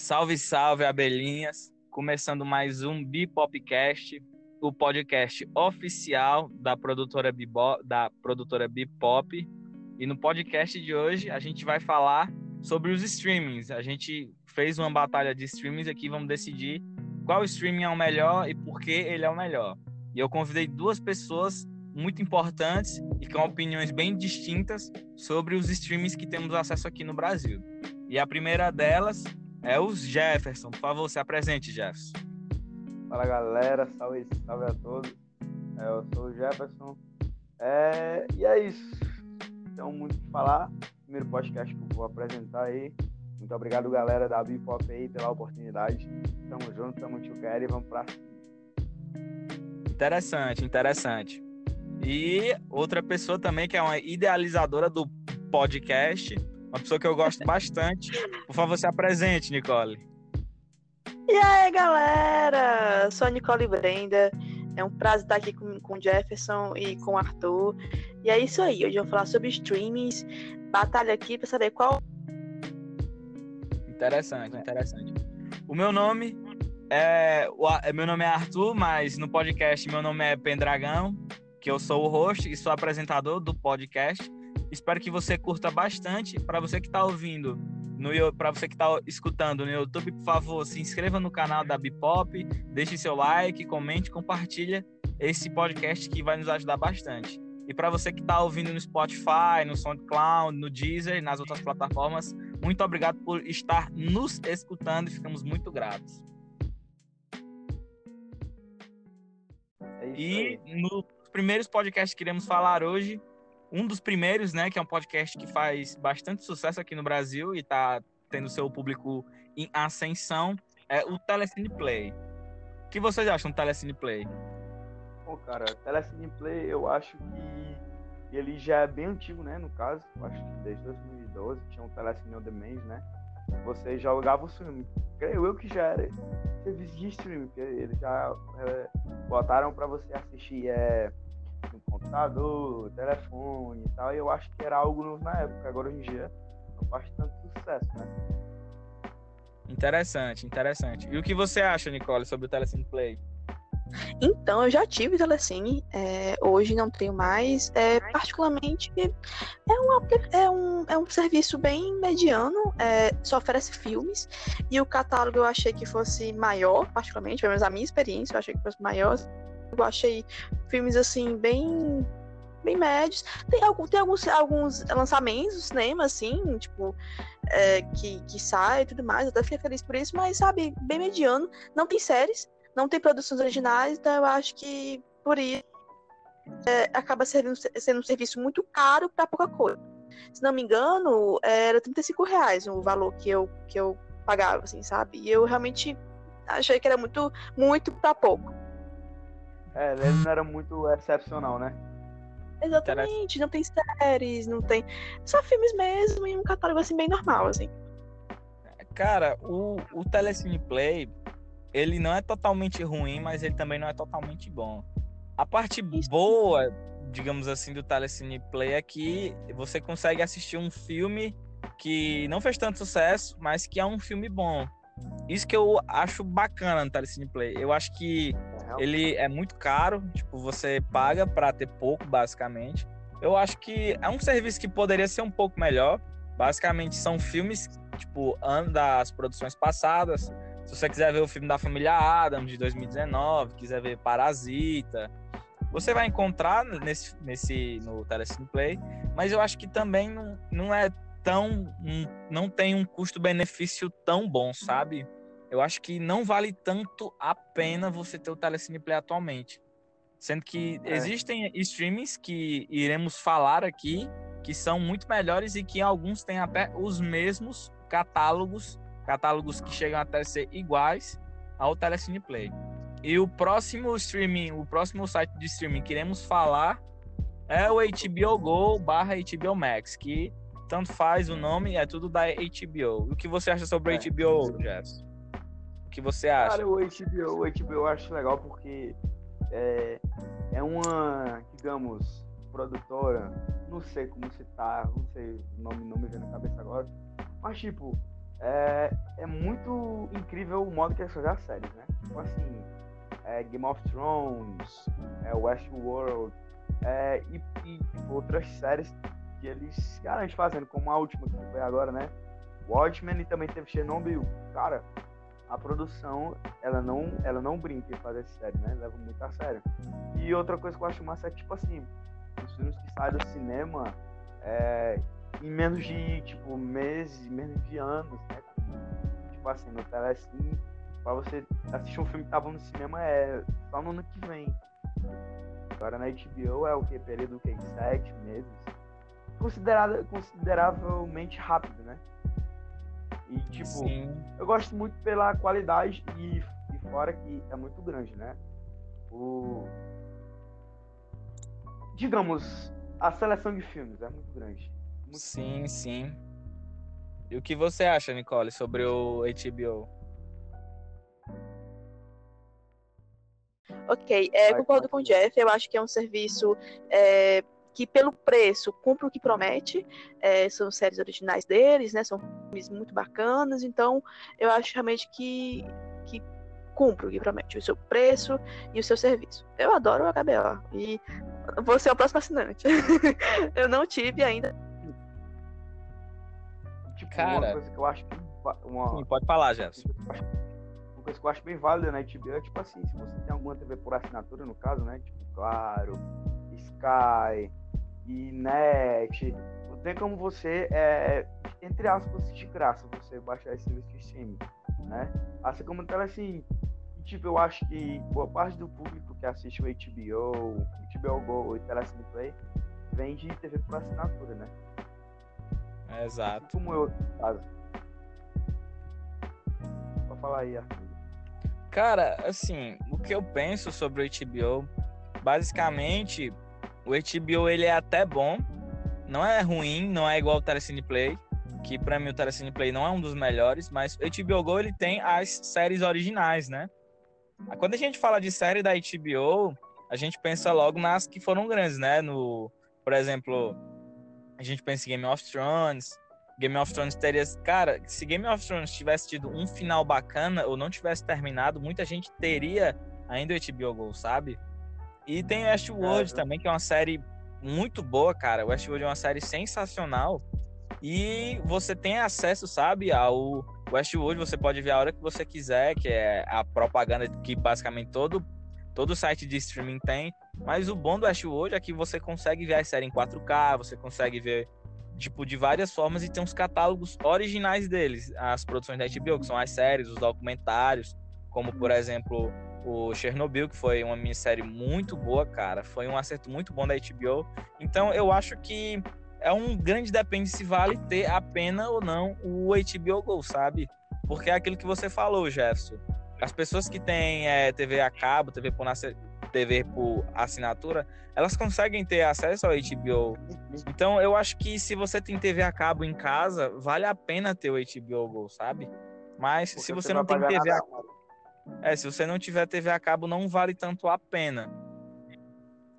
Salve, salve, abelhinhas! Começando mais um Bipopcast, o podcast oficial da produtora Bibo, da produtora Bipop. E no podcast de hoje a gente vai falar sobre os streamings. A gente fez uma batalha de streamings aqui, vamos decidir qual streaming é o melhor e por que ele é o melhor. E eu convidei duas pessoas muito importantes e com opiniões bem distintas sobre os streamings que temos acesso aqui no Brasil. E a primeira delas é o Jefferson. Por favor, se apresente, Jefferson. Fala galera, salve, salve a todos. É, eu sou o Jefferson. É, e é isso. Então, muito o que falar. Primeiro podcast que eu vou apresentar aí. Muito obrigado, galera da Bipop aí, pela oportunidade. Tamo junto, tamo together e vamos pra Interessante, interessante. E outra pessoa também que é uma idealizadora do podcast, uma pessoa que eu gosto bastante. Por favor, se apresente, Nicole. E aí, galera? Sou a Nicole Brenda. É um prazer estar aqui com, com o Jefferson e com o Arthur. E é isso aí. Hoje eu vou falar sobre streamings. Batalha aqui para saber qual. Interessante, interessante. O meu nome é. O, meu nome é Arthur, mas no podcast meu nome é Pendragão que eu sou o host e sou apresentador do podcast. Espero que você curta bastante. Para você que está ouvindo, para você que está escutando no YouTube, por favor, se inscreva no canal da Bipop, deixe seu like, comente, compartilha esse podcast que vai nos ajudar bastante. E para você que está ouvindo no Spotify, no SoundCloud, no Deezer e nas outras plataformas, muito obrigado por estar nos escutando e ficamos muito gratos. É e no primeiros podcasts que iremos falar hoje, um dos primeiros, né, que é um podcast que faz bastante sucesso aqui no Brasil e está tendo seu público em ascensão, é o Telecine Play. O que vocês acham do Telecine Play? Bom, cara, Telecine Play eu acho que ele já é bem antigo, né, no caso. Acho que desde 2012 tinha um Telecine On Demand, né? Você jogava o filme. Creio eu que já era serviço de streaming, porque eles já é, botaram para você assistir é, no computador, telefone e tal, e eu acho que era algo novo na época, agora hoje em dia não faz tanto sucesso, né? Interessante, interessante. E o que você acha, Nicole, sobre o Telecine Play? Então, eu já tive Telecine, é, hoje não tenho mais. É, particularmente, é um, é, um, é um serviço bem mediano, é, só oferece filmes, e o catálogo eu achei que fosse maior, particularmente, pelo menos a minha experiência, eu achei que fosse maior. Eu achei filmes, assim, bem bem médios. Tem, tem alguns, alguns lançamentos no cinema, assim, tipo, é, que, que sai e tudo mais. Eu até fiquei feliz por isso, mas, sabe, bem mediano. Não tem séries não tem produções originais, então eu acho que por isso é, acaba sendo, sendo um serviço muito caro para pouca coisa. Se não me engano, era 35 reais o valor que eu, que eu pagava, assim, sabe? E eu realmente achei que era muito, muito para pouco. É, ele não era muito excepcional, né? Exatamente, não tem séries, não tem. Só filmes mesmo e um catálogo assim bem normal, assim. Cara, o, o Telecine Play, ele não é totalmente ruim, mas ele também não é totalmente bom. A parte boa, digamos assim, do Telecine Play é que você consegue assistir um filme que não fez tanto sucesso, mas que é um filme bom. Isso que eu acho bacana no Telecine Play. Eu acho que ele é muito caro, tipo, você paga para ter pouco, basicamente. Eu acho que é um serviço que poderia ser um pouco melhor. Basicamente, são filmes, tipo, das produções passadas, se você quiser ver o filme da família Adams de 2019, quiser ver Parasita, você vai encontrar nesse, nesse no Telecine Play, mas eu acho que também não, não é tão. não tem um custo-benefício tão bom, sabe? Eu acho que não vale tanto a pena você ter o Telecine Play atualmente. Sendo que é. existem streamings que iremos falar aqui que são muito melhores e que alguns têm até os mesmos catálogos catálogos que chegam até ser iguais ao Telecine Play. E o próximo streaming, o próximo site de streaming que iremos falar é o HBO Go barra HBO Max, que tanto faz o nome, é tudo da HBO. O que você acha sobre é, HBO, Jess? O que você acha? Cara, o HBO, o HBO eu acho legal porque é, é uma, digamos, produtora, não sei como citar, não sei o nome, não me vem na cabeça agora, mas tipo, é, é muito incrível o modo que eles fazem as séries, né? Tipo assim, é, Game of Thrones, é, Westworld, é, e, e tipo, outras séries que eles garantem fazendo, como a última que foi agora, né? Watchmen e também teve Chernobyl. Cara, a produção, ela não, ela não brinca em fazer série, né? Leva muito a sério. E outra coisa que eu acho massa é que, tipo assim, os filmes que saem do cinema é, em menos de, tipo, meses, menos de anos, né? Tipo assim, no Telecine, pra você assistir um filme que tava no cinema é só no ano que vem. Agora na HBO é o que? Período que? Sete meses. Considerado, consideravelmente rápido, né? E tipo, Sim. eu gosto muito pela qualidade e, e fora que é muito grande, né? O digamos, a seleção de filmes é muito grande. Muito sim, grande. sim. E o que você acha, Nicole, sobre o HBO? Ok, é, concordo com o Jeff. Eu acho que é um serviço é, que, pelo preço, cumpre o que promete. É, são séries originais deles, né? São filmes muito bacanas. Então, eu acho realmente que, que cumpre o que promete, o seu preço e o seu serviço. Eu adoro o HBO e você é o próximo assinante. eu não tive ainda. Tipo, Cara, uma coisa que eu acho uma... Sim, pode falar, Jefferson uma coisa que eu acho bem válida na HBO é, tipo assim, se você tem alguma TV por assinatura, no caso, né? Tipo, Claro, Sky, e Net, tem como você, é, entre aspas, de graça, você baixar esse serviço de streaming, né? Assim como então, assim, tipo, eu acho que boa parte do público que assiste o HBO, HBO Go e Telecine Play, vem de TV por assinatura, né? exato. Assim como eu, caso. Pode falar aí, Arthur. Cara, assim, o que eu penso sobre o HBO, basicamente, o HBO ele é até bom, não é ruim, não é igual o Telecine Play, que para mim o Telecine Play não é um dos melhores, mas o HBO Go ele tem as séries originais, né? Quando a gente fala de série da HBO, a gente pensa logo nas que foram grandes, né? No, por exemplo, a gente pensa em Game of Thrones, Game of Thrones teria. Cara, se Game of Thrones tivesse tido um final bacana ou não tivesse terminado, muita gente teria ainda o HBO Go, sabe? E tem Westworld é, também, que é uma série muito boa, cara. Westworld é uma série sensacional. E você tem acesso, sabe, ao Westworld, você pode ver a hora que você quiser, que é a propaganda que basicamente todo, todo site de streaming tem. Mas o bom do Westworld é que você consegue ver a série em 4K, você consegue ver tipo, de várias formas e tem uns catálogos originais deles, as produções da HBO, que são as séries, os documentários, como por exemplo o Chernobyl, que foi uma minissérie muito boa, cara, foi um acerto muito bom da HBO. Então eu acho que é um grande depende se vale ter a pena ou não o HBO Go, sabe? Porque é aquilo que você falou, Jefferson. As pessoas que têm é, TV a cabo, TV por, TV por assinatura, elas conseguem ter acesso ao HBO. Então, eu acho que se você tem TV a cabo em casa, vale a pena ter o HBO Go, sabe? Mas Porque se você, não tem TV a cabo. É, se você não tiver TV a cabo, não vale tanto a pena.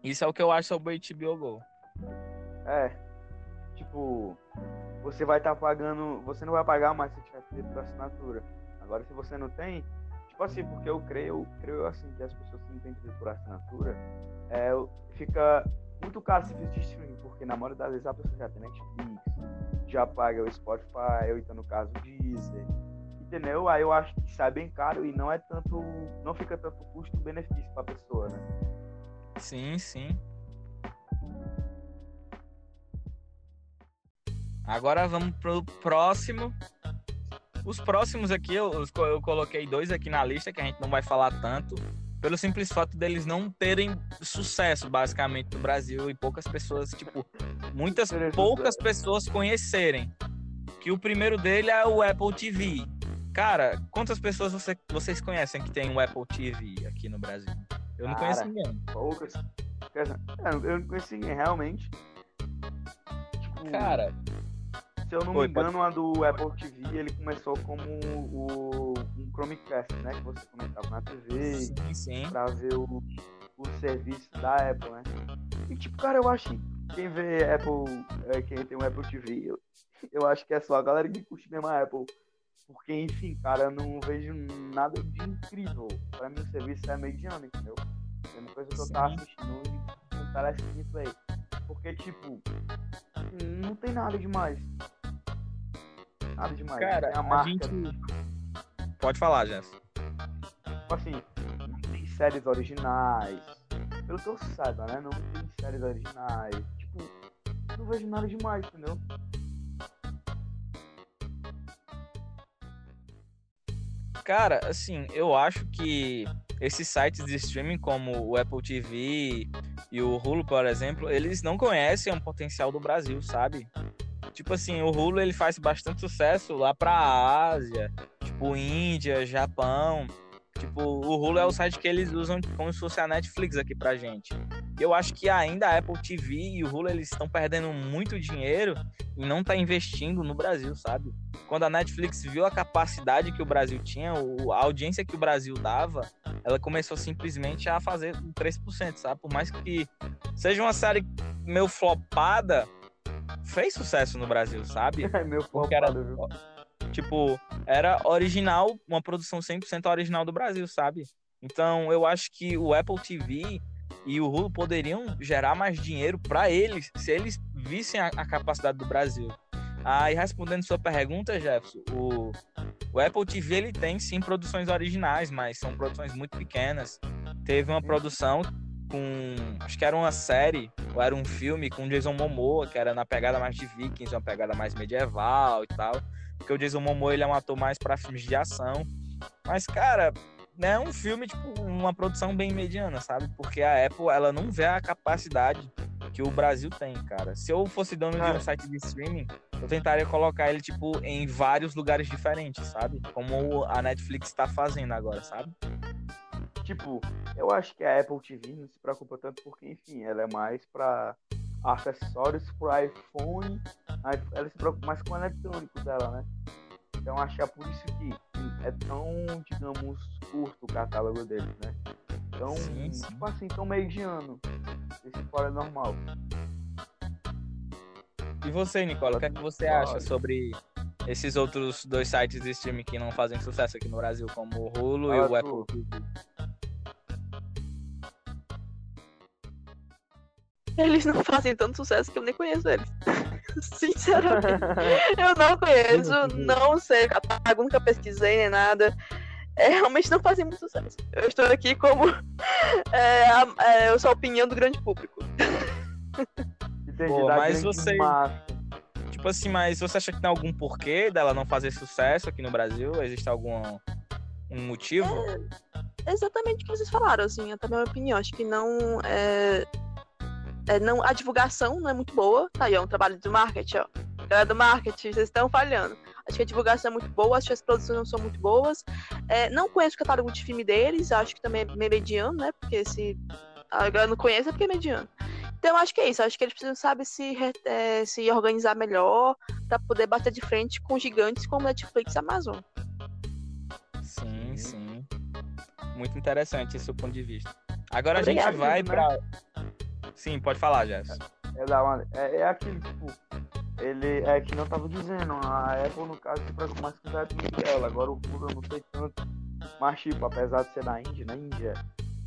Isso é o que eu acho sobre o HBO Go. É. Tipo, você vai estar tá pagando. Você não vai pagar mais se tiver TV por assinatura. Agora, se você não tem, Tipo assim, porque eu creio, creio assim que as pessoas que não têm TV por assinatura, é, fica muito caro se de streaming, porque na maioria das vezes a pessoa já tem Netflix, já paga o Spotify, ou então no caso Deezer, entendeu? Aí eu acho que sai bem caro e não é tanto, não fica tanto custo-benefício para a pessoa, né? Sim, sim. Agora vamos pro próximo, os próximos aqui, eu, eu coloquei dois aqui na lista que a gente não vai falar tanto, pelo simples fato deles não terem sucesso, basicamente, no Brasil e poucas pessoas, tipo, muitas poucas pessoas conhecerem. Que o primeiro dele é o Apple TV. Cara, quantas pessoas você, vocês conhecem que tem um Apple TV aqui no Brasil? Eu não Cara, conheço ninguém. Poucas. Eu não conheço ninguém, realmente. Tipo, Cara, se eu não Oi, me engano, pode... a do Apple TV, ele começou como o, um Chromecast, né? Que você conectava na TV sim, sim. pra ver o, o serviço da Apple, né? E tipo, cara, eu acho que quem vê Apple, é, quem tem um Apple TV, eu, eu acho que é só a galera que curte mesmo a Apple. Porque, enfim, cara, eu não vejo nada de incrível. Pra mim, o serviço é mediano, entendeu? É uma coisa que eu tava assistindo no Telecine Play. Porque, tipo, não tem nada demais. Nada demais. Cara, a, marca... gente... Pode falar, Jess. Tipo assim, não tem séries originais. Pelo que eu saiba, né? Não tem séries originais. Tipo, não vejo nada demais, entendeu? Cara, assim, eu acho que esses sites de streaming como o Apple TV e o Hulu, por exemplo, eles não conhecem o potencial do Brasil, sabe? Tipo assim, o Hulu ele faz bastante sucesso lá pra Ásia, tipo Índia, Japão. Tipo, o Hulu é o site que eles usam como se fosse a Netflix aqui pra gente. Eu acho que ainda a Apple TV e o Hulu eles estão perdendo muito dinheiro e não tá investindo no Brasil, sabe? Quando a Netflix viu a capacidade que o Brasil tinha, a audiência que o Brasil dava, ela começou simplesmente a fazer 3%, sabe? Por mais que seja uma série meio flopada, fez sucesso no Brasil, sabe? É meio flopada, era, viu? Tipo, era original, uma produção 100% original do Brasil, sabe? Então, eu acho que o Apple TV e o Hulu poderiam gerar mais dinheiro para eles, se eles vissem a, a, capacidade do Brasil. Aí, respondendo sua pergunta, Jefferson, o, o Apple TV ele tem sim produções originais, mas são produções muito pequenas. Teve uma produção com. Acho que era uma série, ou era um filme com Jason Momoa, que era na pegada mais de Vikings, uma pegada mais medieval e tal. Porque o Jason Momoa ele é um ator mais para filmes de ação. Mas, cara, é um filme, tipo, uma produção bem mediana, sabe? Porque a Apple, ela não vê a capacidade que o Brasil tem, cara. Se eu fosse dono de um site de streaming, eu tentaria colocar ele, tipo, em vários lugares diferentes, sabe? Como a Netflix tá fazendo agora, sabe? Tipo, eu acho que a Apple TV não se preocupa tanto porque, enfim, ela é mais pra acessórios pro iPhone. Ela se preocupa mais com o eletrônico dela, né? Então acho que é por isso que é tão, digamos, curto o catálogo deles, né? Então, sim, sim. tipo assim, tão mediano. Esse fora é normal. E você, Nicola, o que, é que você acha sobre esses outros dois sites de streaming que não fazem sucesso aqui no Brasil, como o Hulu e o Apple TV? Eles não fazem tanto sucesso que eu nem conheço eles. Sinceramente. eu não conheço, não sei, nunca pesquisei nem nada. É, realmente não fazem muito sucesso. Eu estou aqui como é, a, é, eu sou a opinião do grande público. Pô, mas você. Tipo assim, mas você acha que tem algum porquê dela não fazer sucesso aqui no Brasil? Existe algum um motivo? É exatamente o que vocês falaram, assim, até a minha opinião. Acho que não. É, é, não, a divulgação não é muito boa. Tá aí, é um trabalho de marketing, ó. Galera do marketing, vocês estão falhando. Acho que a divulgação é muito boa, acho que as produções não são muito boas. É, não conheço o catálogo de filme deles, acho que também é meio mediano, né? Porque se a galera não conhece é porque é mediano. Então, acho que é isso. Acho que eles precisam, saber se, é, se organizar melhor para poder bater de frente com gigantes como Netflix e Amazon. Sim, sim. Muito interessante esse seu ponto de vista. Agora Obrigado, a gente vai para Sim, pode falar, Jess. É, é, uma, é, é aquele, tipo, ele é que não tava dizendo, a Apple no caso se preocupa mais com o Apple dela, agora o Google não sei tanto. Mas tipo, apesar de ser da Índia, na Índia,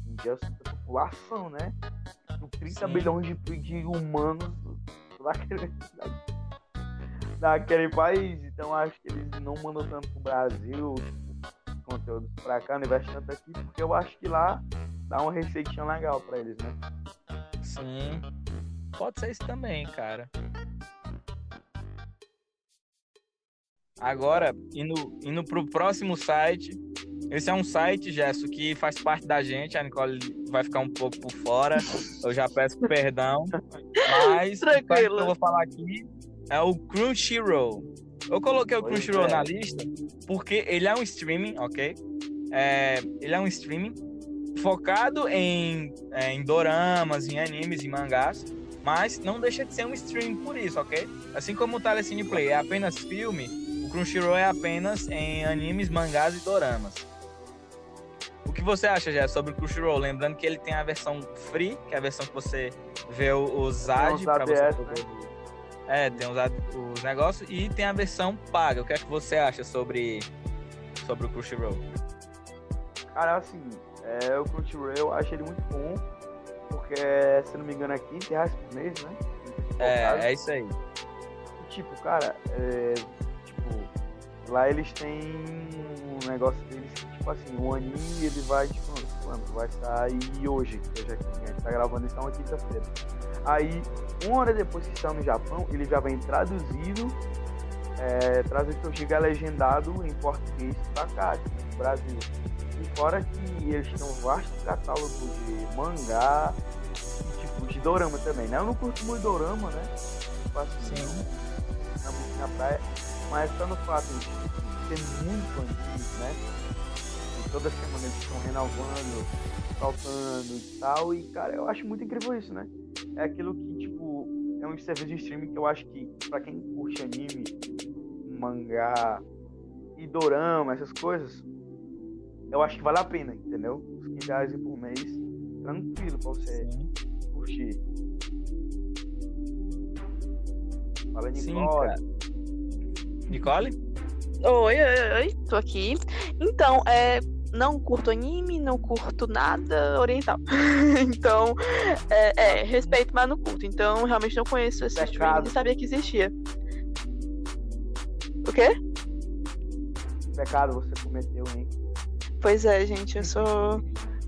Índia é a população, né? 30 Sim. bilhões de, de humanos daquele, daquele país, então acho que eles não mandam tanto pro Brasil, tipo, conteúdo pra cá, não investe tanto aqui, porque eu acho que lá dá uma receitinha legal pra eles, né? Sim. Pode ser isso também, cara. Agora, indo, indo pro próximo site. Esse é um site, Gesso, que faz parte da gente. A Nicole vai ficar um pouco por fora. Eu já peço perdão. Mas Tranquilo. o que eu vou falar aqui é o Crunchyroll. Eu coloquei o Crunchyroll é. na lista porque ele é um streaming, ok? É, ele é um streaming focado em, é, em doramas, em animes, em mangás, mas não deixa de ser um streaming por isso, ok? Assim como o Telecine Play é apenas filme, o Crunchyroll é apenas em animes, mangás e doramas. O que você acha, já sobre o Crunchyroll? Lembrando que ele tem a versão free, que é a versão que você vê os AD para você poder... É, tem os, os negócios e tem a versão paga. O que é que você acha sobre, sobre o Crunchyroll? Cara, assim, é, o Crunchyroll eu acho ele muito bom, porque, se não me engano, é 15 reais por mês, né? É, é isso aí. Tipo, cara, é, tipo, lá eles têm um negócio deles, tipo assim, o anime ele vai, tipo, quando vai sair hoje, que hoje aqui, a gente tá gravando isso na quinta-feira. Aí, uma hora depois que está no Japão, ele já vem traduzido, é, traduzido que eu chego legendado em português pra cá, tipo, no Brasil. E fora que eles têm um vasto catálogo de mangá, e, tipo, de dorama também, né? Eu não curto muito dorama, né? Tipo assim, Sim. Na, na praia, mas só no fato de ser muito antigo, né? E toda semana eles estão renovando, saltando e tal, e cara, eu acho muito incrível isso, né? É aquilo que, tipo, é um serviço de streaming que eu acho que, pra quem curte anime, mangá e dorama, essas coisas, eu acho que vale a pena, entendeu? Os 15 reais por mês, tranquilo pra você curtir. Fala, Nicole. Sim, Nicole? Oi, oi, oi, tô aqui. Então, é, não curto anime, não curto nada oriental. então, é, é, respeito, mas não curto. Então, realmente não conheço esse streaming e sabia que existia. O quê? Pecado você cometeu, hein? Pois é, gente, eu sou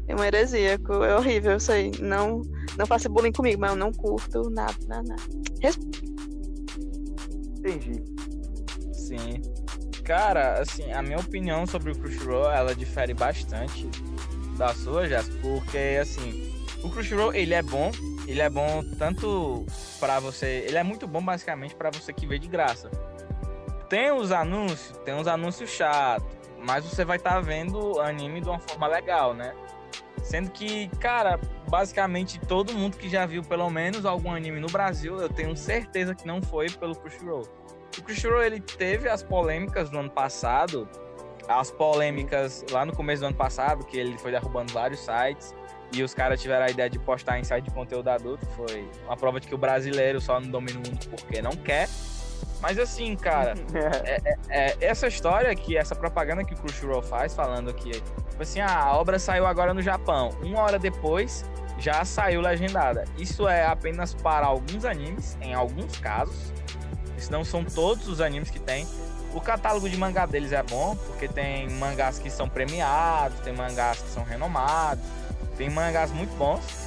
uma heresia, é horrível isso aí. Não, não faça bullying comigo, mas eu não curto nada, nada, nada. Res... Entendi. Sim. Cara, assim, a minha opinião sobre o Crunchyroll, ela difere bastante da sua, já, porque, assim, o Crunchyroll, ele é bom, ele é bom tanto para você, ele é muito bom basicamente para você que vê de graça. Tem os anúncios, tem uns anúncios chatos, mas você vai estar tá vendo anime de uma forma legal, né? Sendo que, cara, basicamente todo mundo que já viu pelo menos algum anime no Brasil, eu tenho certeza que não foi pelo Crunchyroll. O Crunchyroll ele teve as polêmicas no ano passado, as polêmicas lá no começo do ano passado, que ele foi derrubando vários sites e os caras tiveram a ideia de postar em site de conteúdo adulto. Foi uma prova de que o brasileiro só não domina o mundo porque não quer. Mas assim, cara, é, é, é, essa história que essa propaganda que o Crunchyroll faz, falando que, tipo assim, ah, a obra saiu agora no Japão. Uma hora depois já saiu legendada. Isso é apenas para alguns animes, em alguns casos. Isso não são todos os animes que tem. O catálogo de mangá deles é bom, porque tem mangás que são premiados, tem mangás que são renomados, tem mangás muito bons.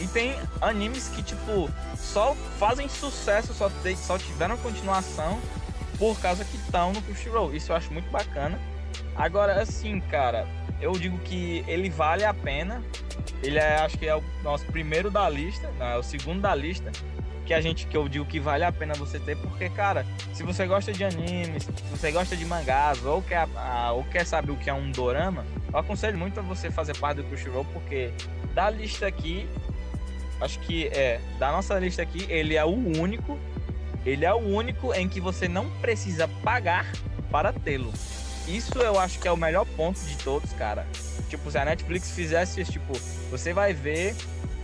E tem animes que, tipo, só fazem sucesso, só, só tiveram continuação por causa que estão no Crunchyroll. Isso eu acho muito bacana. Agora, assim, cara, eu digo que ele vale a pena. Ele é, acho que é o nosso primeiro da lista, não, é o segundo da lista que a gente que eu digo que vale a pena você ter, porque, cara, se você gosta de animes, se você gosta de mangás, ou quer, ou quer saber o que é um dorama, eu aconselho muito a você fazer parte do Crunchyroll, porque da lista aqui, acho que é, da nossa lista aqui, ele é o único, ele é o único em que você não precisa pagar para tê-lo. Isso eu acho que é o melhor ponto de todos, cara. Tipo, se a Netflix fizesse, tipo, você vai ver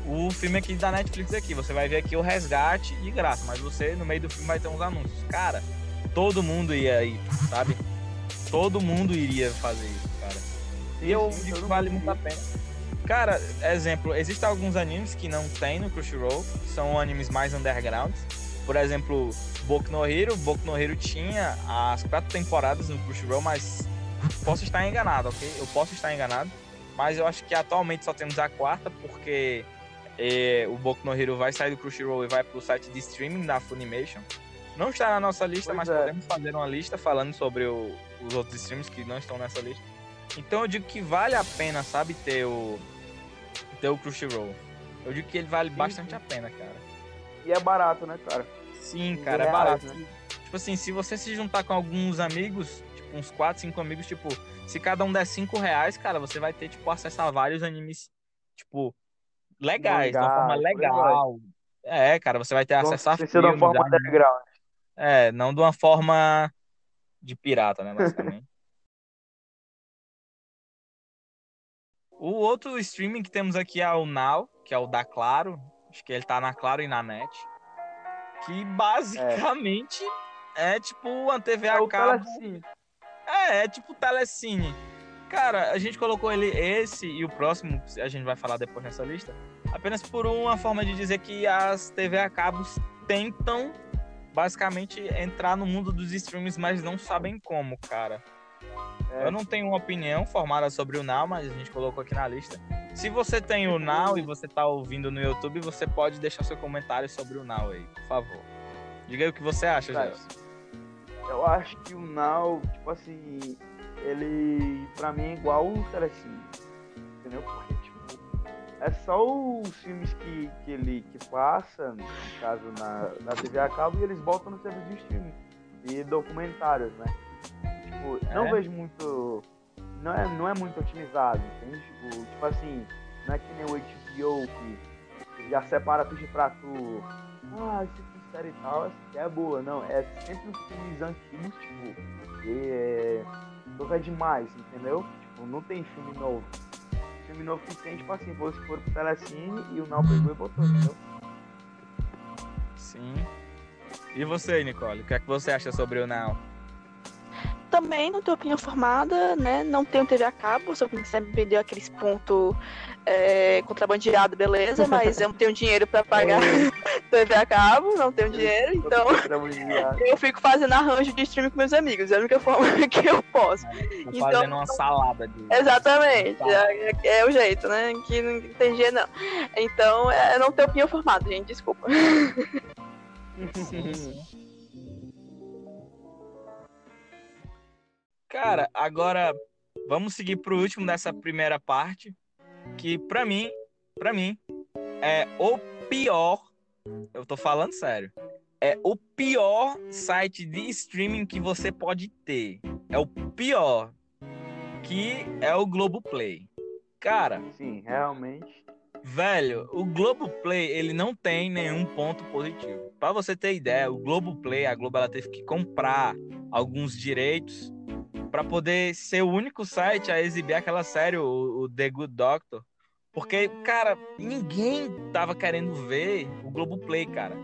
o filme aqui da Netflix aqui. Você vai ver aqui o resgate de graça, mas você no meio do filme vai ter uns anúncios. Cara, todo mundo ia ir, sabe? Todo mundo iria fazer isso, cara. E eu digo que vale muito a pena. Cara, exemplo, existem alguns animes que não tem no Crunchyroll, são animes mais underground. Por exemplo, Boku no Hero. Boku no Hero tinha as quatro temporadas no Crunchyroll, mas posso estar enganado, ok? Eu posso estar enganado, mas eu acho que atualmente só temos a quarta, porque e o Boku no Hero vai sair do Crunchyroll e vai pro site de streaming da Funimation. Não está na nossa lista, pois mas é. podemos fazer uma lista falando sobre o, os outros streams que não estão nessa lista. Então eu digo que vale a pena, sabe, ter o ter o Crunchyroll. Eu digo que ele vale bastante a pena, cara. E é barato, né, cara? Sim, cara, é barato. Né? Tipo assim, se você se juntar com alguns amigos, tipo uns 4, 5 amigos, tipo, se cada um der 5 reais, cara, você vai ter, tipo, acesso a vários animes, tipo, legais, de uma forma legal. É, cara, você vai ter acesso a filmes. de uma forma legal. É, não de uma forma de pirata, né, basicamente. O outro streaming que temos aqui é o Now, que é o da Claro. Acho que ele tá na Claro e na Net. Que basicamente é, é tipo uma TV É a cabo. Telecine. É, é tipo Telecine. Cara, a gente colocou ele esse e o próximo, a gente vai falar depois nessa lista, apenas por uma forma de dizer que as TV a cabos tentam basicamente entrar no mundo dos streams, mas não sabem como, cara. É, Eu não tenho uma opinião formada sobre o Now, mas a gente colocou aqui na lista. Se você tem o Now e você tá ouvindo no YouTube, você pode deixar seu comentário sobre o Now aí, por favor. Diga aí o que você acha, Cara. Eu acho que o Now, tipo assim, ele pra mim é igual o Telecine. Entendeu? Porque, tipo, é só os filmes que, que ele que passa, no caso na, na TV a cabo, e eles botam no serviço de streaming. E documentários, né? Tipo, não É? vejo muito. Não é, não é muito otimizado, entende? Tipo, tipo assim, não é que nem o HBO que já separa tudo pra tu. Ah, esse aqui é série e tal, essa é boa. Não, é sempre os filmes antigos, tipo, e é. Toca demais, entendeu? Tipo, não tem filme novo. Filme novo que tem, tipo assim, fosse for pro Telecine e o Now pegou e botou, entendeu? Sim. E você, Nicole, o que é que você acha sobre o Now? Também não tenho opinião formada, né? Não tenho TV a cabo, só que sempre me deu aqueles pontos é, contrabandeado, beleza, mas eu não tenho dinheiro pra pagar TV a cabo, não tenho dinheiro, então eu fico fazendo arranjo de streaming com meus amigos, é a única forma que eu posso. Tô Então- fazendo uma salada de. Exatamente, é, é o jeito, né? Que não tem jeito, não. Então, é, eu não tenho opinião formada, gente, desculpa. Sim, sim. Cara, agora vamos seguir pro último dessa primeira parte, que pra mim, para mim é o pior, eu tô falando sério. É o pior site de streaming que você pode ter. É o pior, que é o Globoplay. Cara, Sim, realmente. Velho, o Globoplay, ele não tem nenhum ponto positivo. Pra você ter ideia, o Globoplay, a Globo ela teve que comprar alguns direitos pra poder ser o único site a exibir aquela série, o, o The Good Doctor. Porque, cara, ninguém tava querendo ver o Globoplay, cara.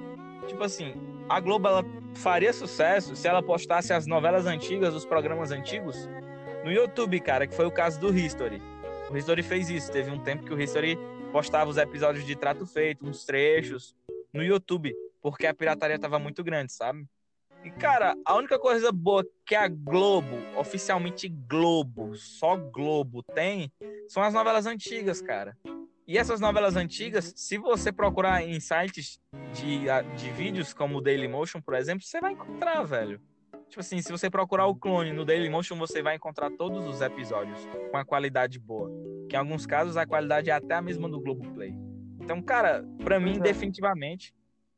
Tipo assim, a Globo ela faria sucesso se ela postasse as novelas antigas, os programas antigos no YouTube, cara, que foi o caso do History. O History fez isso. Teve um tempo que o History postava os episódios de Trato Feito, uns trechos, no YouTube, porque a pirataria tava muito grande, sabe? E, cara, a única coisa boa que a Globo, oficialmente Globo, só Globo tem, são as novelas antigas, cara. E essas novelas antigas, se você procurar em sites de, de vídeos como o Dailymotion, por exemplo, você vai encontrar, velho. Tipo assim, se você procurar o clone no Dailymotion, você vai encontrar todos os episódios com a qualidade boa. Que em alguns casos a qualidade é até a mesma do Globoplay. Então, cara, pra mim, definitivamente,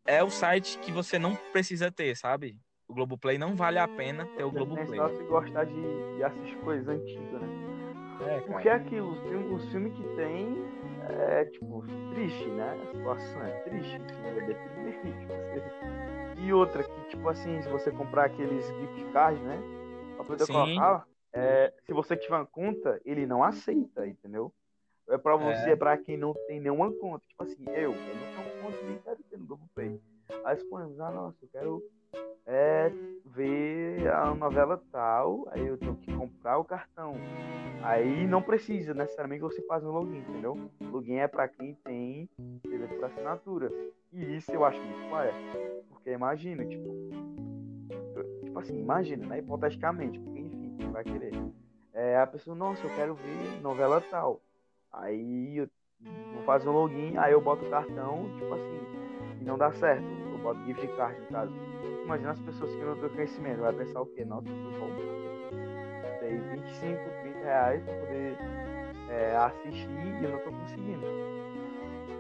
é o site que você não precisa ter, sabe? O Globoplay não vale a pena ter o Tem Globoplay. só se gostar de, de assistir coisas antigas, né? É, Porque é aquilo, os filmes, os filmes que tem é, tipo, triste, né? A situação é triste, é deprimente. Você... E outra, que, tipo assim, se você comprar aqueles gift cards, né? Pra poder Sim. colocar, é, se você tiver uma conta, ele não aceita, entendeu? É pra você, é. pra quem não tem nenhuma conta. Tipo assim, eu, eu não tenho conta nem quero ter no GoPay. Aí suponhamos, ah, nossa, eu quero é, a novela tal, aí eu tenho que comprar o cartão. Aí não precisa necessariamente você fazer um login, entendeu? Login é pra quem tem TV por assinatura. E isso eu acho muito claro. Porque imagina, tipo. Tipo assim, imagina, né? Hipoteticamente, porque enfim, quem vai querer. É, a pessoa, nossa, eu quero ver novela tal. Aí eu vou fazer um login, aí eu boto o cartão, tipo assim, e não dá certo. Eu boto gift card no caso. Imagina as pessoas que não têm conhecimento, vai pensar o quê? Nossa, eu vou Dei 25, 30 reais pra poder é, assistir e eu não tô conseguindo.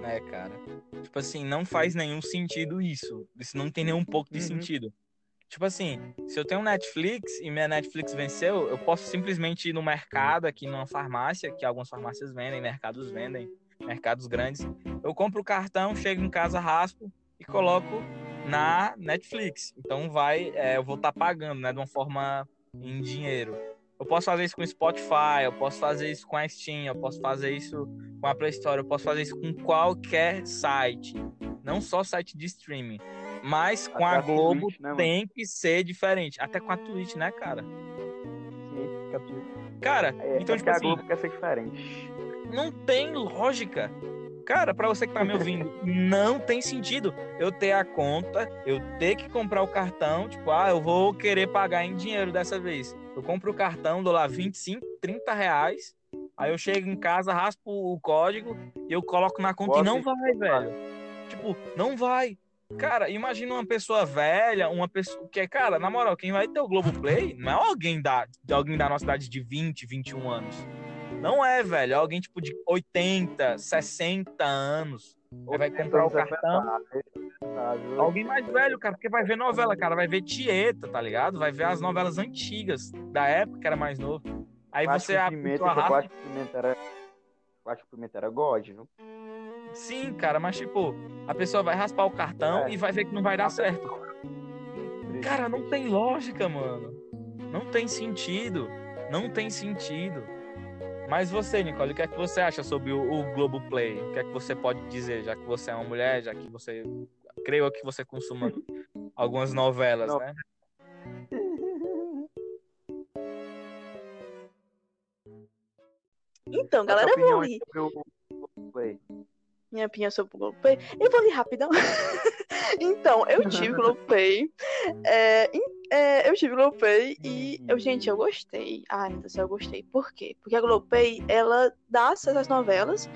né, cara? Tipo assim, não faz nenhum sentido isso. Isso não tem nenhum pouco de Uhum. sentido. Tipo assim, se eu tenho Netflix e minha Netflix venceu, eu posso simplesmente ir no mercado, aqui numa farmácia, que algumas farmácias vendem, mercados vendem, mercados grandes. Eu compro o cartão, chego em casa, raspo e coloco na Netflix. Então vai, é, eu vou estar pagando, né, de uma forma em dinheiro. Eu posso fazer isso com Spotify, eu posso fazer isso com a Steam, eu posso fazer isso com a Play Store, eu posso fazer isso com qualquer site, não só site de streaming. Mas com Até a a Globo Twitch, né, tem que ser diferente. Até com a Twitch, né, cara? Sim. Cara, É, então, é tipo a assim, Globo quer ser diferente. não tem lógica. Cara, pra você que tá me ouvindo, não tem sentido eu ter a conta, eu ter que comprar o cartão, tipo, ah, eu vou querer pagar em dinheiro dessa vez. Eu compro o cartão, dou lá 25, 30 reais, aí eu chego em casa, raspo o código e eu coloco na conta e não vai, velho. Tipo, não vai. Cara, imagina uma pessoa velha, uma pessoa que, cara, na moral, quem vai ter o Globoplay não é alguém da, alguém da nossa idade de 20, 21 anos. Não é, velho. É alguém tipo de 80, 60 anos. Aí vai comprar o cartão. Alguém mais velho, cara, porque vai ver novela, cara. Vai ver Tieta, tá ligado? Vai ver as novelas antigas, da época que era mais novo. Aí você Pimenta, acho que Pimenta era. Que Pimenta era God, viu? Sim, cara, mas tipo, a pessoa vai raspar o cartão É. e vai ver que não vai dar certo. Cara, não tem lógica, mano. Não tem sentido. Não tem sentido. Mas você, Nicole, o que é que você acha sobre o, o Globoplay? O que é que você pode dizer, já que você é uma mulher, já que você. Creio que você consuma algumas novelas, Não. né? Então, galera, eu vou opinião ler sobre o Globoplay? minha opinião sobre o Globoplay. Eu vou ler rapidão. então, eu tive Globoplay. É, em- é, eu tive Globoplay e, eu, gente, eu gostei. Ai, meu Deus, eu gostei. Por quê? Porque a Globoplay, ela dá acesso às novelas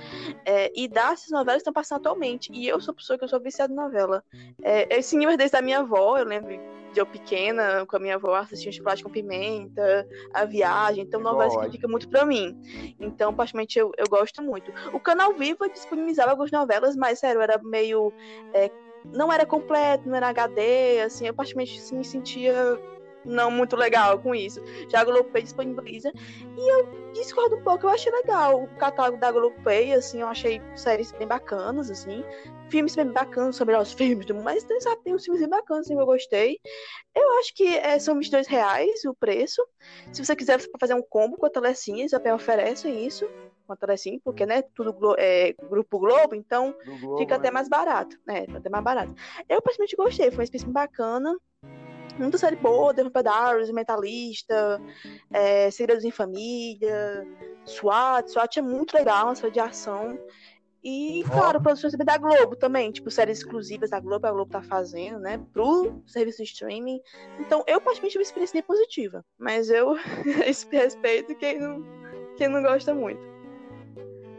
é, e dá essas novelas que estão passando atualmente. E eu sou pessoa que eu sou viciada em novela. É, eu sim, desde a minha avó, eu lembro de eu pequena, com a minha avó, assistindo Chocolate com Pimenta, A Viagem. Então, novelas que God. ficam muito pra mim. Então, praticamente, eu, eu gosto muito. O Canal Viva disponibilizava algumas novelas, mas, sério, era meio... é, não era completo, não era HD, assim, eu praticamente assim, me sentia não muito legal com isso. Já a Globoplay disponibiliza. E eu discordo um pouco, eu achei legal o catálogo da Globoplay, assim, eu achei séries bem bacanas, assim. Filmes bem bacanas, são melhores filmes do mundo, mas tem, sabe, tem uns filmes bem bacanas, assim, que eu gostei. Eu acho que é, são 22 reais o preço. Se você quiser fazer um combo com a Telecine, eles até oferecem isso com a Telecine, porque, né, tudo Glo- é Grupo Globo, então Globo, fica até né? mais barato. É, fica até mais barato. Eu praticamente gostei, foi uma experiência bacana. Muita série boa, The Vampire Mentalista, é, Segredos em Família, SWAT. SWAT é muito legal, uma série de ação. E, Ó. claro, produções da Globo também, tipo, séries exclusivas da Globo, a Globo tá fazendo, né, pro serviço de streaming. Então, eu tive uma experiência positiva, mas eu respeito quem não, quem não gosta muito.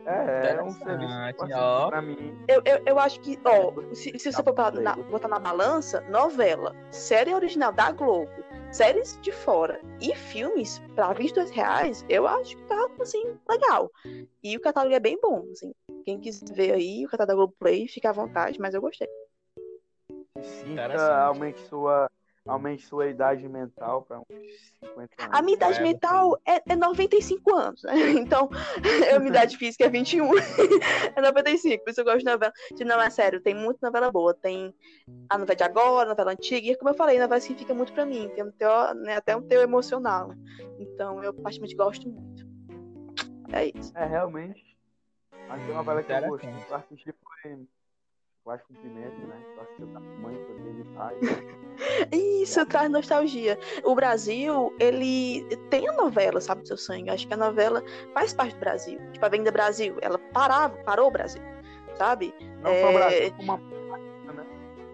É, é um serviço assim, ó. pra mim. Eu, eu, eu acho que, ó, se, se você for pra- na- botar na balança, novela, série original da Globo, séries de fora e filmes pra 22 reais, eu acho que tá, assim, legal. E o catálogo é bem bom, assim. Quem quiser ver aí, o catálogo da Globo Play, fica à vontade, mas eu gostei. Sinta, aumente sua, aumente sua idade mental pra uns 50 anos. A minha idade É, mental é, é 95 anos, né? Então, a minha idade física é 21. é 95, por isso eu gosto de novela. De não, é sério, tem muita novela boa. Tem a novela de agora, a novela antiga, e como eu falei, novela que fica muito pra mim. Tem um teu, né, até um teu emocional. Então, eu praticamente gosto muito. É isso. É, realmente. Mas tem uma novela que eu gostei. Eu assisti foi. Eu acho que o Pimenta, né? Eu assisti da mãe dele e pai. Isso traz nostalgia. O Brasil, ele tem a novela, sabe, do seu sangue. Acho que a novela faz parte do Brasil. Tipo, a Avenida Brasil, ela parava, parou o Brasil, sabe? Não É, só o Brasil, como uma.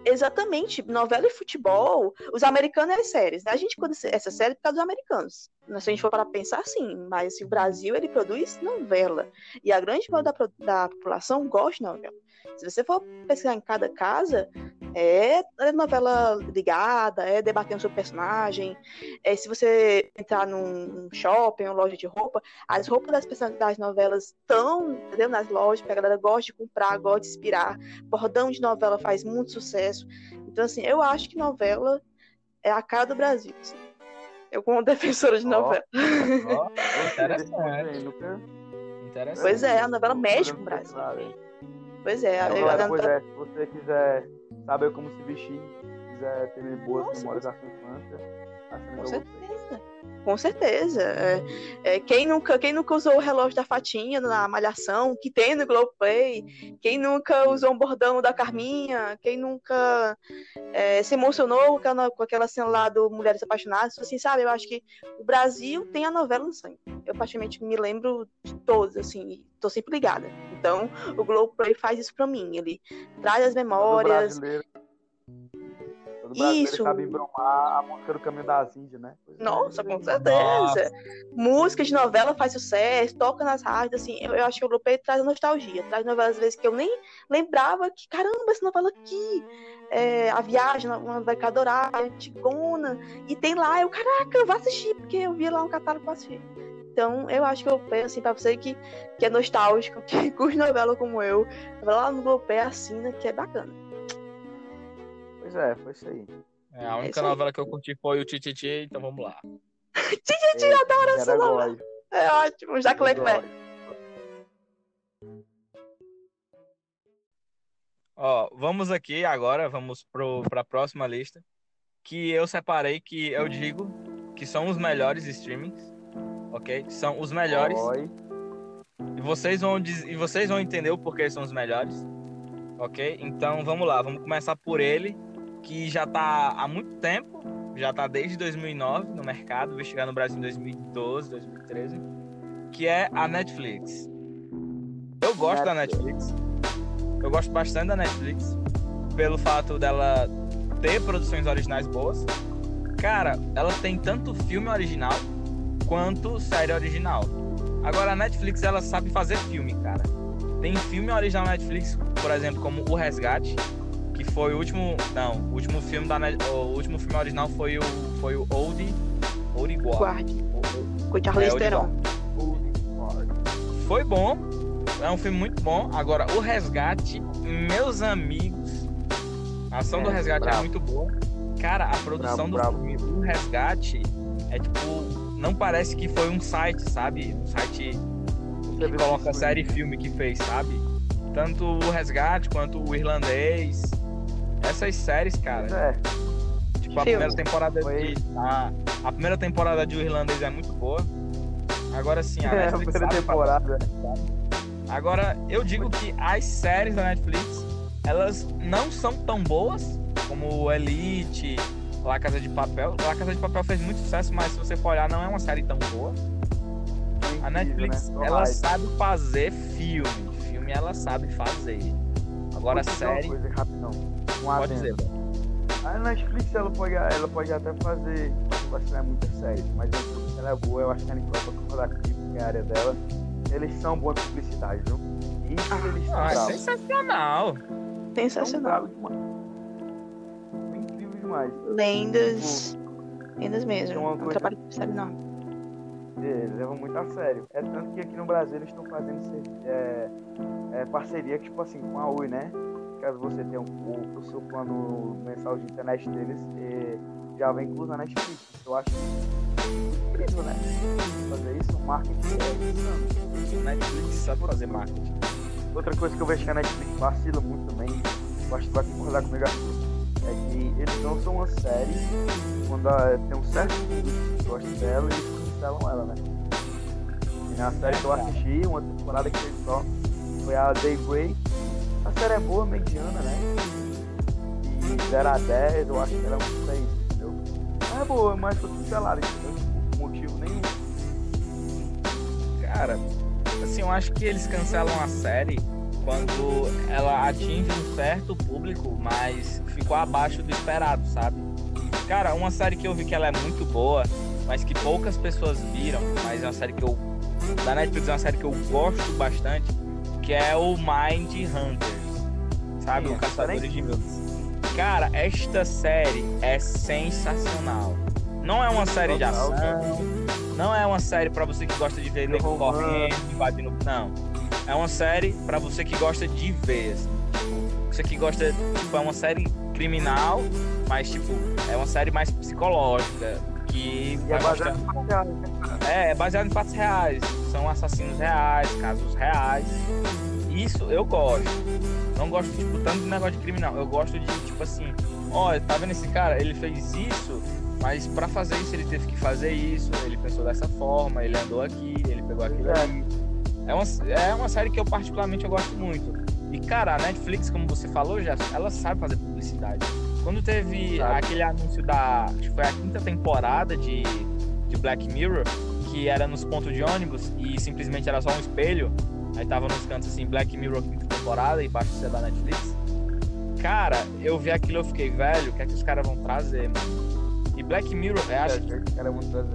Exatamente, novela e futebol, os americanos é séries, né? A gente quando essa série é por causa dos americanos. Né? Se a gente for para pensar, sim, mas assim, o Brasil ele produz novela e a grande maioria da, da população gosta de novela. Se você for pesquisar em cada casa, é, é novela ligada, é debatendo sobre personagem. É, se você entrar num, shopping, uma loja de roupa, as roupas das personagens das novelas estão entendeu? nas lojas, porque a galera gosta de comprar, gosta de inspirar bordão de novela faz muito sucesso. Então, assim, eu acho que novela é a cara do Brasil. assim. Eu, como defensora de novela. Ó, Interessante. interessante. Pois é, a novela mexe com o Brasil. Pois é, Então, eu- galera, eu- pois é, se você quiser saber como se vestir, quiser ter boas Nossa, memórias da sua infância, assina com certeza. Com certeza. É, é, quem, nunca, quem nunca usou o relógio da Fatinha na Malhação, que tem no Globoplay? Quem nunca usou um bordão da Carminha? Quem nunca é, se emocionou com aquela, com aquela cena lá do Mulheres Apaixonadas? Assim, sabe? Eu acho que o Brasil tem a novela no sangue. Eu, praticamente, me lembro de todas, assim, tô sempre ligada. Então, o Globoplay faz isso pra mim. Ele traz as memórias Todo Isso. sabe embromar a música do Caminho das Índias, né? É. Nossa, com certeza. Nossa. Música de novela faz sucesso, toca nas rádios, assim, eu, eu acho que o Europeu traz nostalgia, traz novelas às vezes que eu nem lembrava que, caramba, essa novela aqui, é, A Viagem, uma novela que eu adorava, Antigona, e tem lá, eu, caraca, eu vou assistir, porque eu vi lá um catálogo pra assistir. Então, eu acho que o penso assim, pra você que, que é nostálgico, que curte novela como eu, vai lá no Glopé, assina, que é bacana. Pois é, foi isso aí. É, a única é novela que eu curti foi o Tititi, então vamos lá. Tititi, é, adoro essa novela. É ótimo, Jacques Leclerc. Ó, vamos aqui agora, vamos para a próxima lista, que eu separei que eu digo que são os melhores streamings, ok? São os melhores. Oi. E vocês vão e vocês vão entender o porquê são os melhores, ok? Então vamos lá, vamos começar por ele, que já está há muito tempo, já está desde 2009 no mercado, veio chegar no Brasil em 2012, 2013, que é a Netflix. Eu gosto da Netflix. Eu gosto bastante da Netflix pelo fato dela ter produções originais boas. Cara, ela tem tanto filme original quanto série original. Agora a Netflix ela sabe fazer filme, cara. Tem filme original na Netflix, por exemplo, como O Resgate, que foi o último, não, o último filme da o último filme original foi o foi o Old Old Guard. Com Charlize é, Theron. Foi bom. É um filme muito bom. Agora, o Resgate, meus amigos, a ação é, do Resgate é bravo. é muito boa. Cara, a produção bravo, do bravo. filme, o Resgate, é tipo, não parece que foi um site, sabe? Um site que coloca série e filme que fez, sabe? Tanto o Resgate quanto o Irlandês essas séries, cara. É. Tipo, a primeira temporada Foi... de. A, a, primeira temporada de O Irlandês é muito boa. Agora sim, a Netflix. É, a primeira temporada. Agora, eu digo que as séries da Netflix, elas não são tão boas como Elite, La Casa de Papel. La Casa de Papel fez muito sucesso, mas se você for olhar, não é uma série tão boa. A Netflix, né? ela sabe fazer filme. Filme ela sabe fazer. Agora, a série. Coisa, rapidão um Pode dizer. A Netflix ela pode, ela pode até fazer, acho que é muita série, mas ela é boa, eu acho que a Nicole vai concordar é a área dela. Eles são bons de publicidade, viu? Isso ah, eles são ah, é sensacional. Sensacional. É incrível demais. Lendas. Tipo, Lendas mesmo. Não coisa... trabalho de publicidade, não. Eles levam muito a sério. É tanto que aqui no Brasil eles estão fazendo é, é, parceria, tipo assim, com a Oi, né? Caso você tenha o, o seu plano mensal de internet deles, já vem incluso na Netflix. Eu acho incrível, né? Fazer isso, marketing é insano. Netflix sabe fazer marketing. Outra coisa que eu vejo que a Netflix vacila muito também, eu acho que vai concordar comigo aqui, é que eles não são uma série quando tem um certo público que gosta dela e eles cancelam ela, né? E na série que eu assisti, uma temporada que fez só, foi a Daybreak, a série é boa, mediana, né? E 0 a 10, eu acho que ela é um 6, entendeu? Não é boa, mas foi cancelada, entendeu? Por motivo nenhum. Cara, assim, eu acho que eles cancelam a série quando ela atinge um certo público, mas ficou abaixo do esperado, sabe? Cara, uma série que eu vi que ela é muito boa, mas que poucas pessoas viram, mas é uma série que eu. Da Netflix é uma série que eu gosto bastante, que é o Mind Hunters, sabe? Sim, o Caçador de Mundos. Cara, esta série é sensacional. Não é uma série de ação, não é uma série para você que gosta de ver nego correndo, invadindo. Não. É uma série para você que gosta de ver. Assim. Você que gosta, tipo, é uma série criminal, mas tipo, é uma série mais psicológica. Que e é baseado em fatos reais. Né, é, é baseado em fatos reais. São assassinos reais, casos reais. Isso eu gosto. Não gosto, tipo, tanto de negócio de criminal. Eu gosto de, tipo assim, ó, tá vendo esse cara? Ele fez isso Mas para fazer isso, ele teve que fazer isso, ele pensou dessa forma, ele andou aqui, ele pegou aquilo ali. É uma, é uma série que eu particularmente eu gosto muito. E, cara, a Netflix, como você falou, já, ela sabe fazer publicidade. Quando teve sabe. aquele anúncio da. Acho que foi a quinta temporada de, de Black Mirror, que era nos pontos de ônibus e simplesmente era só um espelho. Aí tava nos cantos assim, Black Mirror quinta temporada, embaixo do da Netflix. Cara, eu vi aquilo e eu fiquei, velho, o que é que os caras vão trazer, mano? E Black Mirror, eu acho. Que os caras vão trazer.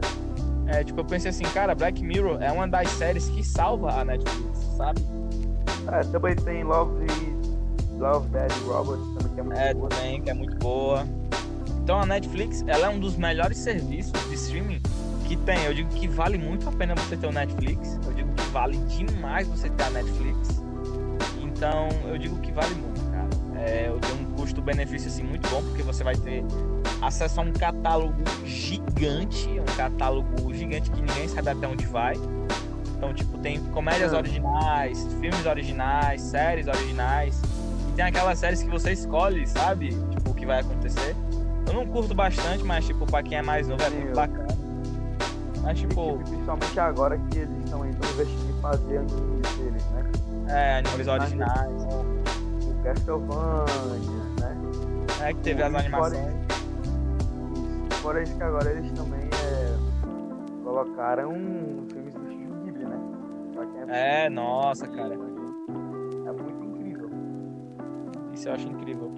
É, tipo, eu pensei assim, cara, Black Mirror é uma das séries que salva a Netflix, sabe? É, também tem Love, Love Dead Robots, também que é muito é, boa. também, que é muito boa. Então a Netflix, ela é um dos melhores serviços de streaming que tem. Eu digo que vale muito a pena você ter o Netflix. Eu digo que vale demais você ter a Netflix. Então, eu digo que vale muito, cara. É, eu tenho um custo-benefício assim muito bom, porque você vai ter acesso a um catálogo gigante, um catálogo gigante que ninguém sabe até onde vai. Então, tipo, tem comédias originais, filmes originais, séries originais. E tem aquelas séries que você escolhe, sabe? Tipo, o que vai acontecer. Eu não curto bastante, mas, tipo, pra quem é mais novo é muito bacana. Mas, tipo... Principalmente agora que eles estão indo investindo em fazer animes deles, né? É, animes originais. O Castlevania, né? É, que teve as animações. Fora isso que agora eles também é, colocaram filmes do Chico Ghibli, né? É, é, nossa, cara. É muito incrível. Isso eu acho incrível.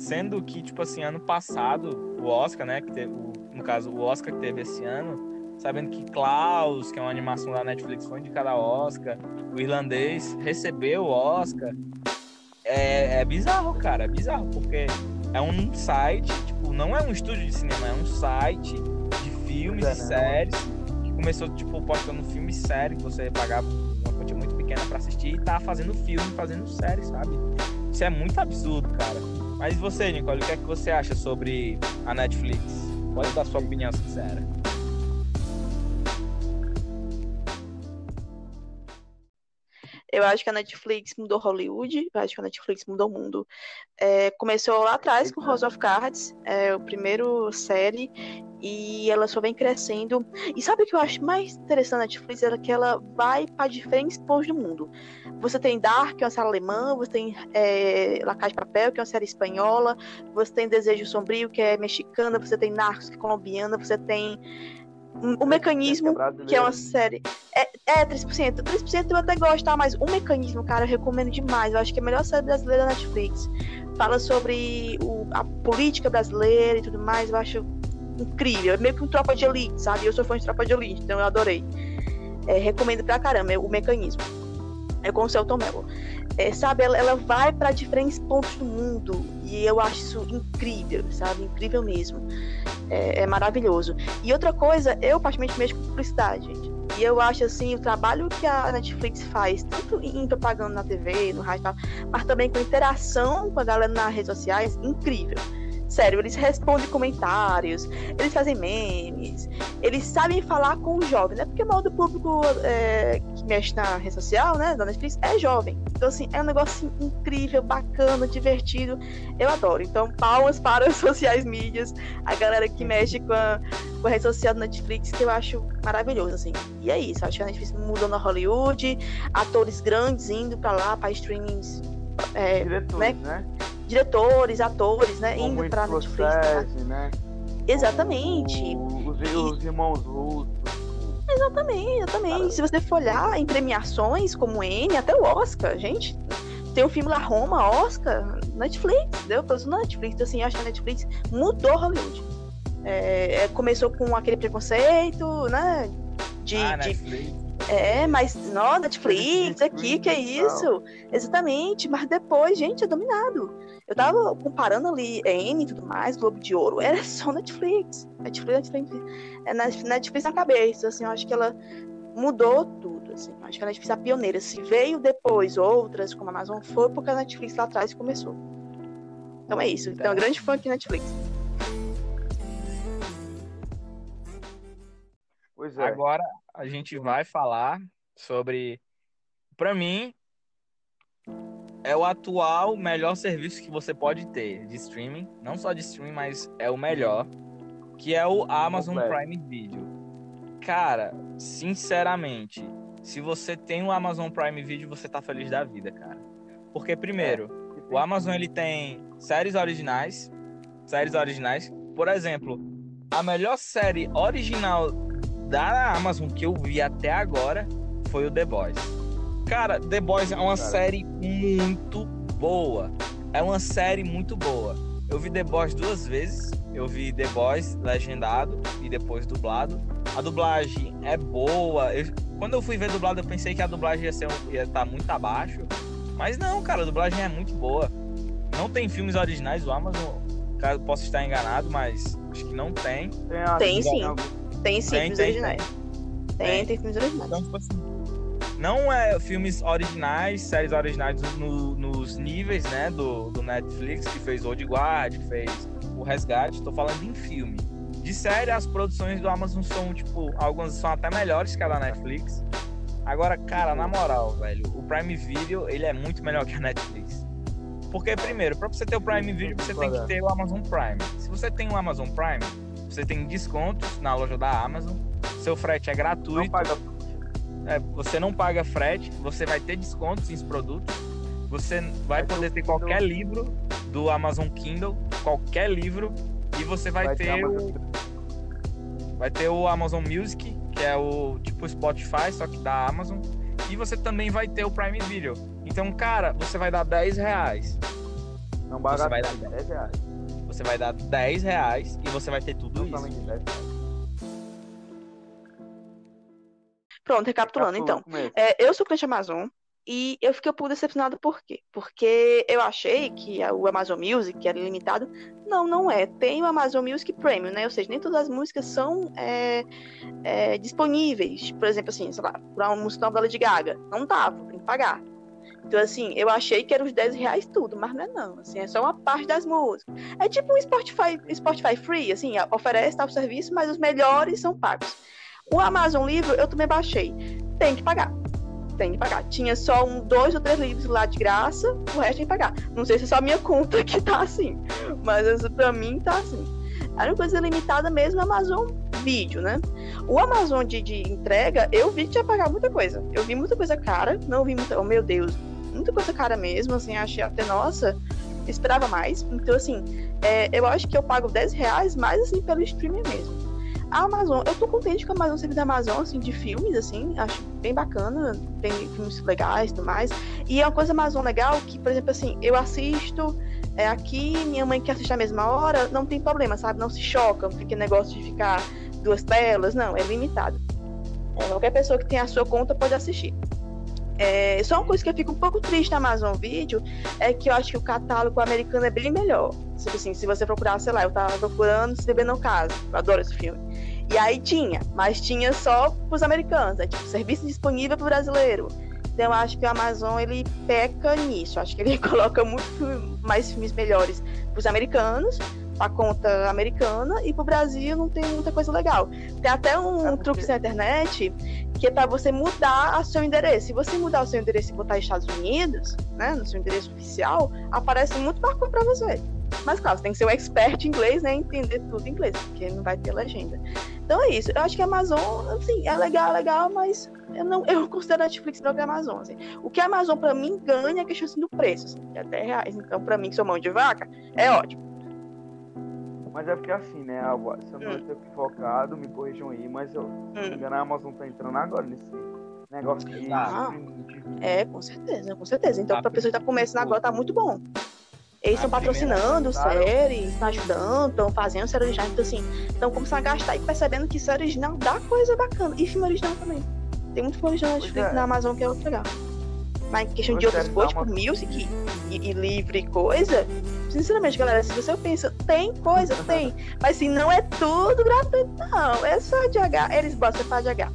Sendo que, tipo assim, ano passado, o Oscar, né? Que teve, no caso, o Oscar que teve esse ano, sabendo que Klaus, que é uma animação da Netflix, foi indicada ao Oscar, o irlandês recebeu o Oscar. É, é bizarro, cara, é bizarro, porque é um site, tipo, não é um estúdio de cinema, é um site de filmes é, e séries que começou, tipo, postando filme e série que você pagava uma quantia muito pequena para assistir e tá fazendo filme, fazendo série, sabe? Isso é muito absurdo, cara. Mas você, Nicole, o que é que você acha sobre a Netflix? Pode dar sua opinião sincera. Eu acho que a Netflix mudou Hollywood, eu acho que a Netflix mudou o mundo. É, começou lá atrás com House of Cards, é, o primeiro série, e ela só vem crescendo. E sabe o que eu acho mais interessante da Netflix? É que ela vai para diferentes pontos do mundo. Você tem Dark, que é uma série alemã, você tem é, La Casa de Papel, que é uma série espanhola, você tem Desejo Sombrio, que é mexicana, você tem Narcos, que é colombiana, você tem o mecanismo, que é uma série. É, é 3%. 3% eu até gosto, tá? Mas o mecanismo, cara, eu recomendo demais. Eu acho que é a melhor série brasileira da Netflix. Fala sobre o, a política brasileira e tudo mais. Eu acho incrível. É meio que um tropa de elite, sabe? Eu sou fã de tropa de elite, então eu adorei. É, recomendo pra caramba é o mecanismo. É com o Celton Mello. É, sabe, ela, ela vai para diferentes pontos do mundo e eu acho isso incrível, sabe? Incrível mesmo. É, é maravilhoso. E outra coisa, eu particularmente mexo com publicidade, gente. E eu acho assim, o trabalho que a Netflix faz, tanto em propaganda na TV, no rádio, mas também com interação com a galera nas redes sociais, incrível. Sério, eles respondem comentários, eles fazem memes, eles sabem falar com o jovem, né? Porque o maior do público é, que mexe na rede social, né, da Netflix, é jovem. Então, assim, é um negócio assim, incrível, bacana, divertido. Eu adoro. Então, palmas para as sociais mídias, a galera que mexe com a, com a rede social da Netflix, que eu acho maravilhoso, assim. E é isso, acho que a Netflix mudou na Hollywood, atores grandes indo para lá, para streamings. É, Diretores, né? né? Diretores, atores, né? Como indo pra Netflix. Né? Exatamente. Os, os irmãos russos. Exatamente, exatamente. Cara. Se você for olhar em premiações como N, até o Oscar, gente. Tem o filme La Roma, Oscar, Netflix, deu pelo Netflix. Então, assim, acho que a Netflix mudou Hollywood. É, é, começou com aquele preconceito, né? De, ah, de, Netflix é, mas não, Netflix, aqui, que é isso? Exatamente, mas depois, gente, é dominado. Eu tava comparando ali N e tudo mais, Globo de Ouro, era só Netflix. Netflix, Netflix, é Netflix na cabeça, assim, eu acho que ela mudou tudo, assim. Eu acho que a Netflix é a pioneira. Se veio depois outras, como a Amazon, foi porque a Netflix lá atrás começou. Então é isso. Então, grande fã aqui Netflix. Pois é. Agora a gente vai falar sobre, para mim, é o atual melhor serviço que você pode ter de streaming, não só de streaming, mas é o melhor. que é o Amazon Prime Video. Cara, sinceramente, se você tem o Amazon Prime Video, você tá feliz da vida, cara. Porque primeiro, é. o Amazon ele tem séries originais, séries originais. Por exemplo, a melhor série original da Amazon que eu vi até agora foi o The Boys. Cara, The Boys é uma cara. série muito boa. É uma série muito boa. Eu vi The Boys duas vezes. Eu vi The Boys legendado e depois dublado. A dublagem é boa. Eu, quando eu fui ver dublado, eu pensei que a dublagem ia estar ia tá muito abaixo. Mas não, cara, a dublagem é muito boa. Não tem filmes originais do Amazon. Caso possa estar enganado, mas acho que não tem. Tem, tem sim. Tem sim, tem, filmes tem, originais. Tem, tem, tem filmes originais. Então, tipo assim, não é filmes originais, séries originais no, nos níveis, né, do, do Netflix, que fez Old Guard, que fez O Resgate, tô falando em filme. De série, as produções do Amazon são, tipo, algumas são até melhores que a da Netflix. Agora, cara, na moral, velho, o Prime Video, ele é muito melhor que a Netflix. Porque, primeiro, para você ter o Prime Video, você tem que ter o Amazon Prime. Se você tem o Amazon Prime, você tem descontos na loja da Amazon, seu frete é gratuito. Não paga é, você não paga frete, você vai ter descontos em produtos, você vai poder ter qualquer livro do Amazon Kindle, qualquer livro, e você vai, vai ter, o... vai ter o Amazon Music, que é o tipo Spotify, só que da Amazon, e você também vai ter o Prime Video. Então, cara, você vai dar 10 reais. Não vai dar 10 reais. Você vai dar 10 reais e você vai ter tudo isso. 10 reais. Pronto, recapitulando, então. É, eu sou cliente Amazon e eu fiquei um pouco decepcionada por quê? Porque eu achei que o Amazon Music era ilimitado. Não, não é. Tem o Amazon Music Premium, né? Ou seja, nem todas as músicas são é, é, disponíveis. Por exemplo, assim, sei lá, para uma música nova de Gaga. Não tava, tem que pagar. Então, assim, eu achei que era os 10 reais tudo, mas não é não. Assim, é só uma parte das músicas. É tipo um Spotify, Spotify Free, assim, oferece tal serviço, mas os melhores são pagos. O Amazon Livro eu também baixei. Tem que pagar. Tem que pagar. Tinha só um, dois ou três livros lá de graça, o resto tem que pagar. Não sei se é só minha conta que tá assim, mas pra mim tá assim. Era uma coisa limitada mesmo Amazon Vídeo, né? O Amazon de, de entrega, eu vi que tinha pagar muita coisa. Eu vi muita coisa cara, não vi muita. Oh, meu Deus, muita coisa cara mesmo, assim, achei até, nossa, esperava mais. Então, assim, é, eu acho que eu pago 10 reais mais assim pelo streaming mesmo. A Amazon, eu tô contente com a Amazon, serviço da Amazon, assim, de filmes, assim, acho bem bacana, tem filmes legais e tudo mais. E é uma coisa Amazon legal que, por exemplo, assim, eu assisto é, aqui, minha mãe quer assistir a mesma hora, não tem problema, sabe? Não se choca, não fica negócio de ficar duas telas, não, é limitado. É, qualquer pessoa que tenha a sua conta pode assistir. É, só uma coisa que eu fico um pouco triste na Amazon Video é que eu acho que o catálogo americano é bem melhor. Tipo assim, se você procurar, sei lá, eu tava procurando Se Beber No Caso, eu adoro esse filme. E aí tinha, mas tinha só pros americanos, é tipo, serviço disponível pro brasileiro. Então eu acho que o Amazon ele peca nisso. Acho que ele coloca muito mais filmes melhores pros americanos, a conta americana, e pro Brasil não tem muita coisa legal. Tem até um truque na internet que é para você mudar o seu endereço. Se você mudar o seu endereço e botar Estados Unidos, né, no seu endereço oficial, aparece muito bacana para você. Mas claro, você tem que ser um expert em inglês, né, entender tudo em inglês, porque não vai ter legenda. Então é isso. Eu acho que a Amazon, assim, é legal, é legal, mas eu não, eu considero a Netflix melhor que a Amazon. Assim. O que a Amazon para mim ganha é a questão assim, do preço, assim, que é 10 reais. Então, para mim, que sou mão de vaca, é ótimo. Mas é porque assim, né, se eu não hum. estou equivocado, me corrijam aí, mas eu, hum. se não me engano, a Amazon tá entrando agora nesse negócio de. Ah, é, com certeza, com certeza. Então, pra pessoa que tá começando agora, tá muito bom. Eles estão patrocinando séries, estão ajudando, estão fazendo série original. Então, assim, estão começando a gastar e percebendo que série original dá coisa bacana. E filme original também. Tem muito filme original é. na Amazon que é muito legal. Mas em questão de outras coisas, tipo music e, e livro e coisa, sinceramente, galera, se você pensa, tem coisa, tem. Mas assim, não é tudo gratuito, não. É só de H. Eles botam para de H.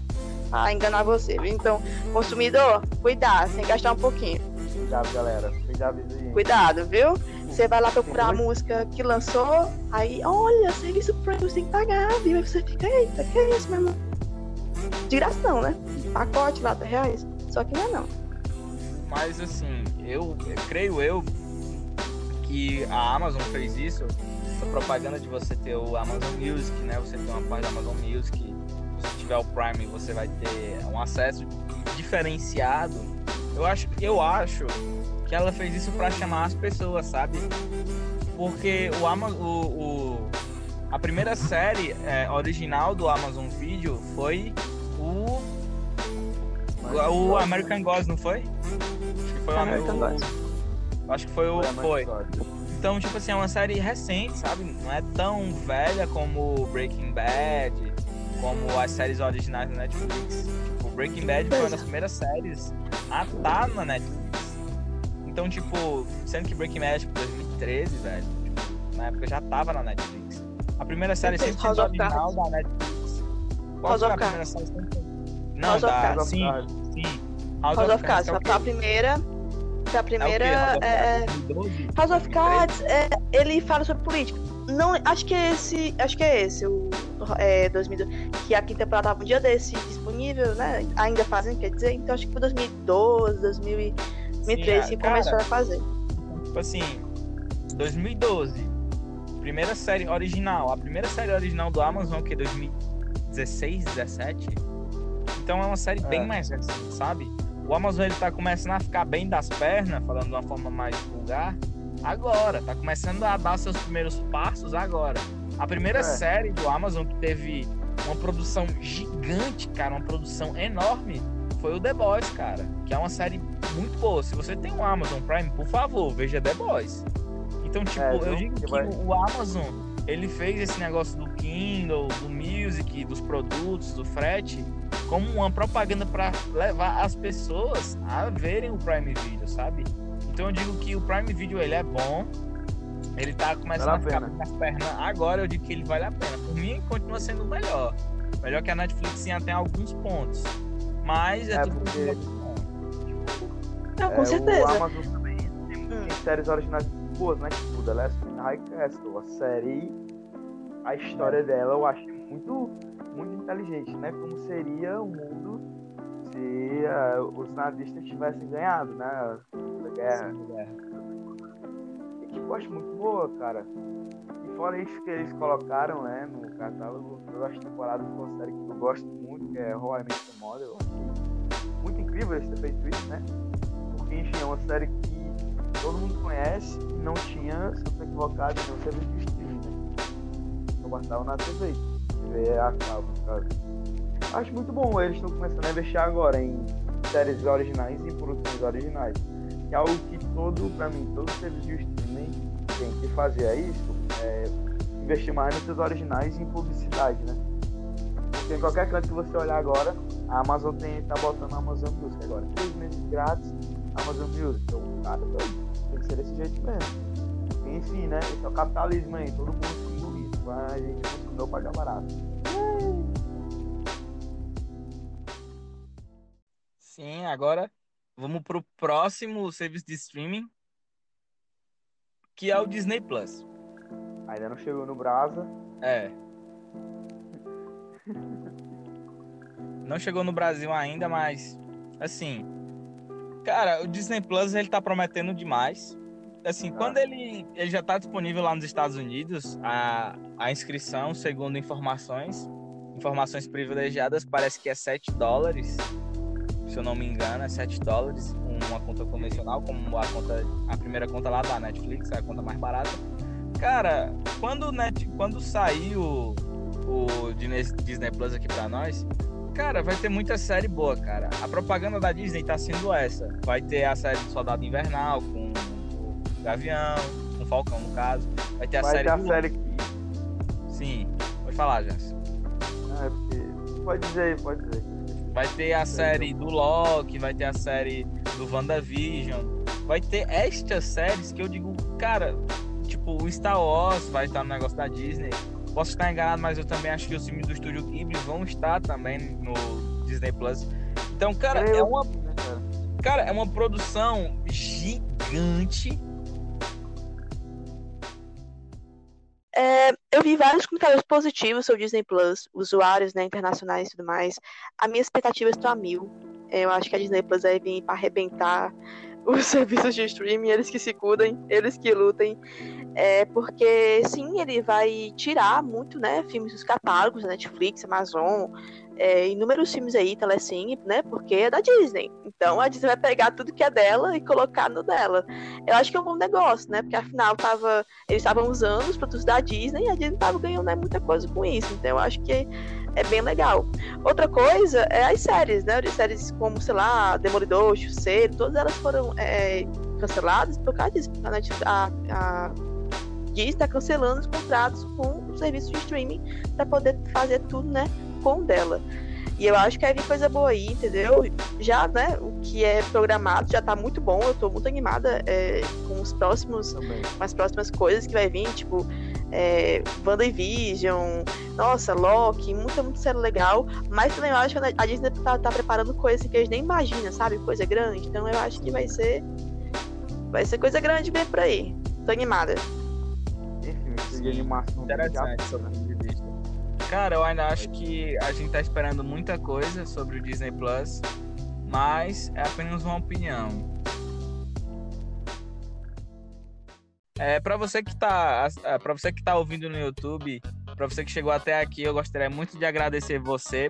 Pra enganar você? Então, consumidor, cuidado, sem gastar um pouquinho. Cuidado, galera. Cuidado, Cuidado, viu? Você vai lá procurar a música que lançou, aí, olha, serviço premium, você tem que pagar, viu? Aí você fica, eita, que é isso, meu irmão? De graça não, né? Pacote lá, 10 reais. Só que não é não. Mas assim, eu, eu creio eu que a Amazon fez isso essa propaganda de você ter o Amazon Music, né? Você tem uma parte da Amazon Music. Se você tiver o Prime, você vai ter um acesso diferenciado. Eu acho, eu acho que ela fez isso para chamar as pessoas, sabe? Porque o Amazon, o, o a primeira série é, original do Amazon Video foi o o, American Gods, não foi? Acho que foi o American Gods. Acho que foi o foi. Então, tipo assim, é uma série recente, sabe? Não é tão velha como Breaking Bad, como as séries originais da Netflix. Tipo, Breaking Bad foi uma das primeiras séries a estar tá na Netflix. Então, tipo, sendo que Breaking Bad, tipo, 2013, velho, tipo, na época já tava na Netflix. A primeira série sempre foi original da Netflix. Qual House foi a primeira série Não, House da... Sim. House, House of Cards. Foi a primeira... Foi a primeira... É, é... House of Cards, é, ele fala sobre política. Não, acho que é esse, acho que é esse, o é, 2012, que a quinta temporada tava um dia desse disponível, né? Ainda fazem, quer dizer, então acho que foi 2012, 2013 que começou a fazer. Tipo assim, 2012, primeira série original. A primeira série original do Amazon, que é 2016, 17. Então é uma série é. bem mais recente, sabe? O Amazon ele tá começando a ficar bem das pernas, falando de uma forma mais vulgar, agora. Tá começando a dar seus primeiros passos agora. A primeira é. série do Amazon que teve uma produção gigante, cara, uma produção enorme, foi o The Boys, cara. Que é uma série muito boa. Se você tem um Amazon Prime, por favor, veja The Boys. Então, tipo, é, eu digo que vai... o Amazon, ele fez esse negócio do Kindle, do Music, dos produtos, do frete, como uma propaganda para levar as pessoas a verem o Prime Video, sabe? Então eu digo que o Prime Video ele é bom, ele tá começando vale a ficar nas pernas agora, eu digo que ele vale a pena. Por mim, continua sendo o melhor. Melhor que a Netflix em até alguns pontos. Mas é, é tudo porque... Não, com é, certeza. O Amazon também tem, tem séries originais boas, né? Tipo, The Last High Castle, a série, a história é. dela eu acho muito, muito inteligente, né? Como seria o mundo se uh, os nazistas tivessem ganhado, né? A guerra. E, tipo, eu acho muito boa, cara. E fora isso que eles colocaram, né, no catálogo, todas as temporadas de uma série que eu gosto muito, que é How I Met Your Mother. Muito incrível eles terem feito isso, né? Porque, enfim, é uma série que todo mundo conhece e não tinha, estou equivocado, não serviço de streaming, né? Eu passava na TV, TV a cabo, no. Acho muito bom, eles estão começando a investir agora em séries originais e produções originais. Que é algo que todo, pra mim, todo serviço de streaming tem que fazer é isso, é investir mais nos seus originais e em publicidade, né? Porque em qualquer canto que você olhar agora, a Amazon tem, tá botando a Amazon Music agora. Três meses grátis, Amazon Music. Então, cara, tem que ser desse jeito mesmo. Enfim, né? Esse é o capitalismo aí, todo mundo seguindo isso. A gente consumidor pagar barato. Sim, agora vamos pro próximo serviço de streaming, que é o Disney Plus. Ainda não chegou no Brasa. É. Não chegou no Brasil ainda, mas assim, Cara, o Disney Plus ele tá prometendo demais. Assim, ah. quando ele, ele já tá disponível lá nos Estados Unidos, a, a inscrição, segundo informações, informações privilegiadas, parece que é 7 dólares. Se eu não me engano, é 7 dólares. Uma conta convencional, como a conta, a primeira conta lá da Netflix, é a conta mais barata. Cara, quando, net, quando saiu o Disney Plus aqui para nós, Cara, vai ter muita série boa, cara. A propaganda da Disney tá sendo essa. Vai ter a série do Soldado Invernal com o Gavião, com o Falcão, no caso. Vai ter a vai série. Ter a do... série que... Sim. Pode falar, Jans. É, porque... Pode dizer aí, pode dizer. Vai ter a série do Loki, vai ter a série do WandaVision. Vai ter estas séries que eu digo, cara, tipo, o Star Wars vai estar no negócio da Disney. Posso estar enganado, mas eu também acho que os filmes do estúdio Ghibli vão estar também no Disney Plus. Então, cara, é uma cara, é uma produção gigante. É, eu vi vários comentários positivos sobre o Disney Plus, usuários né, internacionais e tudo mais. A minha expectativa está a mil. Eu acho que a Disney Plus vai vir para arrebentar os serviços de streaming, eles que se cuidem, eles que lutem. É porque sim, ele vai tirar muito, né, filmes dos catálogos Netflix, Amazon, é, inúmeros filmes aí, telecine, né? Porque é da Disney. Então a Disney vai pegar tudo que é dela e colocar no dela. Eu acho que é um bom negócio, né? Porque afinal tava, eles estavam usando os produtos da Disney e a Disney tava ganhando né, muita coisa com isso. Então eu acho que é bem legal. Outra coisa é as séries, né? As séries como, sei lá, Demolidor, Chuceiro, todas elas foram é, canceladas por causa disso. A, a, a Disney está cancelando os contratos com o serviço de streaming para poder fazer tudo, né? com dela. E eu acho que vai vir coisa boa aí, entendeu? Já, né, o que é programado já tá muito bom. Eu tô muito animada é, com os próximos, com as próximas coisas que vai vir, tipo, é, WandaVision, nossa, Loki, muita, muito série legal. Mas também eu acho que a Disney tá, tá preparando coisas que eles nem imaginam, sabe? Coisa grande. Então eu acho que vai ser. Vai ser coisa grande bem por aí. Tô animada. De animação. Interessante, Cara, eu ainda acho que a gente tá esperando muita coisa sobre o Disney Plus, mas é apenas uma opinião. É, para você que tá, é, para você que tá ouvindo no YouTube, para você que chegou até aqui, eu gostaria muito de agradecer você,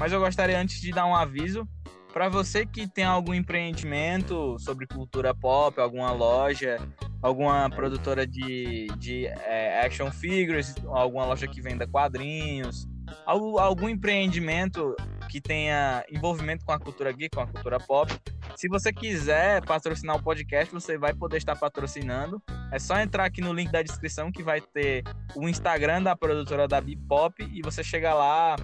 mas eu gostaria antes de dar um aviso para você que tem algum empreendimento sobre cultura pop, alguma loja, alguma produtora de, de é, action figures, alguma loja que venda quadrinhos, algum, algum empreendimento que tenha envolvimento com a cultura geek, com a cultura pop. Se você quiser patrocinar o podcast, você vai poder estar patrocinando. É só entrar aqui no link da descrição que vai ter o Instagram da produtora da Bipop e você chega lá,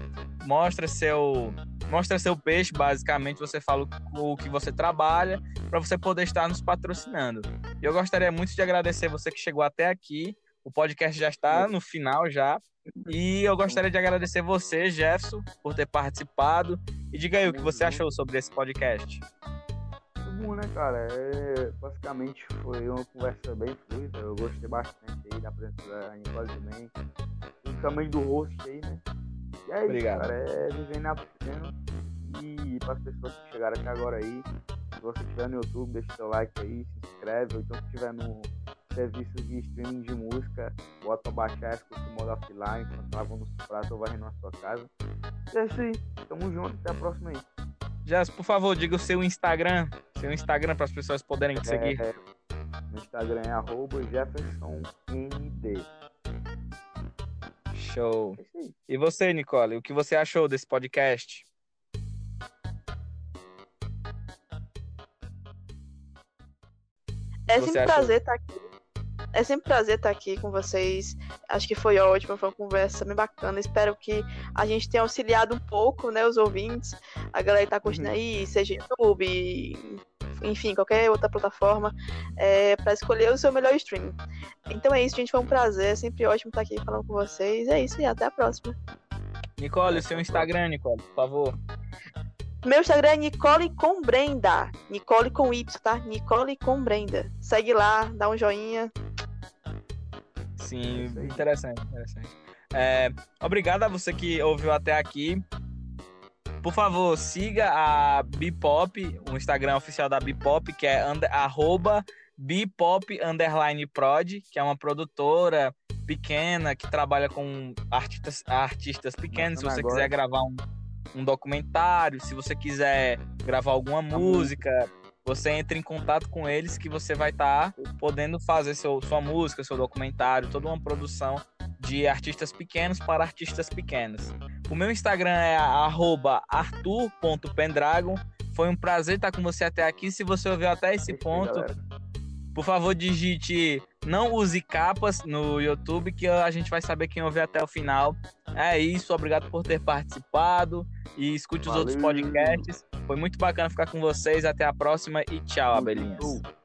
mostra seu mostra seu peixe, basicamente você fala o que você trabalha para você poder estar nos patrocinando. E eu gostaria muito de agradecer você que chegou até aqui. O podcast já está no final já. E eu gostaria de agradecer você, Jefferson, por ter participado. E diga aí o que você achou sobre esse podcast. Bom, né, cara? É, basicamente foi uma conversa bem fluida. Eu gostei bastante aí da presença da Nicole também. Principalmente do host aí, né? E é Obrigado. isso, cara. É vivendo e aprendendo. E para as pessoas que chegaram até agora aí, se você estiver no YouTube, deixa seu like aí, se inscreve, ou então se estiver no serviço de streaming de música, bota pra baixar, escuta o modo offline, enquanto lavando os pratos ou varrendo na sua casa. E é isso aí. Tamo junto, até a próxima aí. Jess, por favor, diga o seu Instagram. Seu Instagram para as pessoas poderem te seguir. É, no Instagram é arroba JeffersonND. Show. É e você, Nicole, o que você achou desse podcast? É sempre um prazer estar aqui. É sempre um prazer estar aqui com vocês. Acho que foi ótimo, foi uma conversa bem bacana. Espero que a gente tenha auxiliado um pouco, né, os ouvintes. A galera que tá curtindo uhum. aí, seja YouTube, enfim, qualquer outra plataforma, é, para escolher o seu melhor streaming. Então é isso, gente. Foi um prazer. É sempre ótimo estar aqui falando com vocês. É isso e até a próxima. Nicole, o seu Instagram, Nicole, por favor. Meu Instagram é Nicole com Brenda. Nicole com Y, tá? Nicole com Brenda. Segue lá, dá um joinha. Sim, interessante, interessante. É, obrigado a você que ouviu até aqui. Por favor, siga a Bipop, o Instagram oficial da Bipop, que é under, arroba Bipop underline prod, que é uma produtora pequena que trabalha com artistas, artistas pequenos. Se você agora. quiser gravar um, um documentário, se você quiser gravar alguma música, você entra em contato com eles que você vai estar tá podendo fazer seu, sua música, seu documentário, toda uma produção de artistas pequenos para artistas pequenos. O meu Instagram é arthur.pendragon. Foi um prazer estar com você até aqui. Se você ouviu até esse ponto, por favor, digite não use capas no YouTube, que a gente vai saber quem ouviu até o final. É isso, obrigado por ter participado e escute Valeu. os outros podcasts. Foi muito bacana ficar com vocês. Até a próxima e tchau, abelhinhas.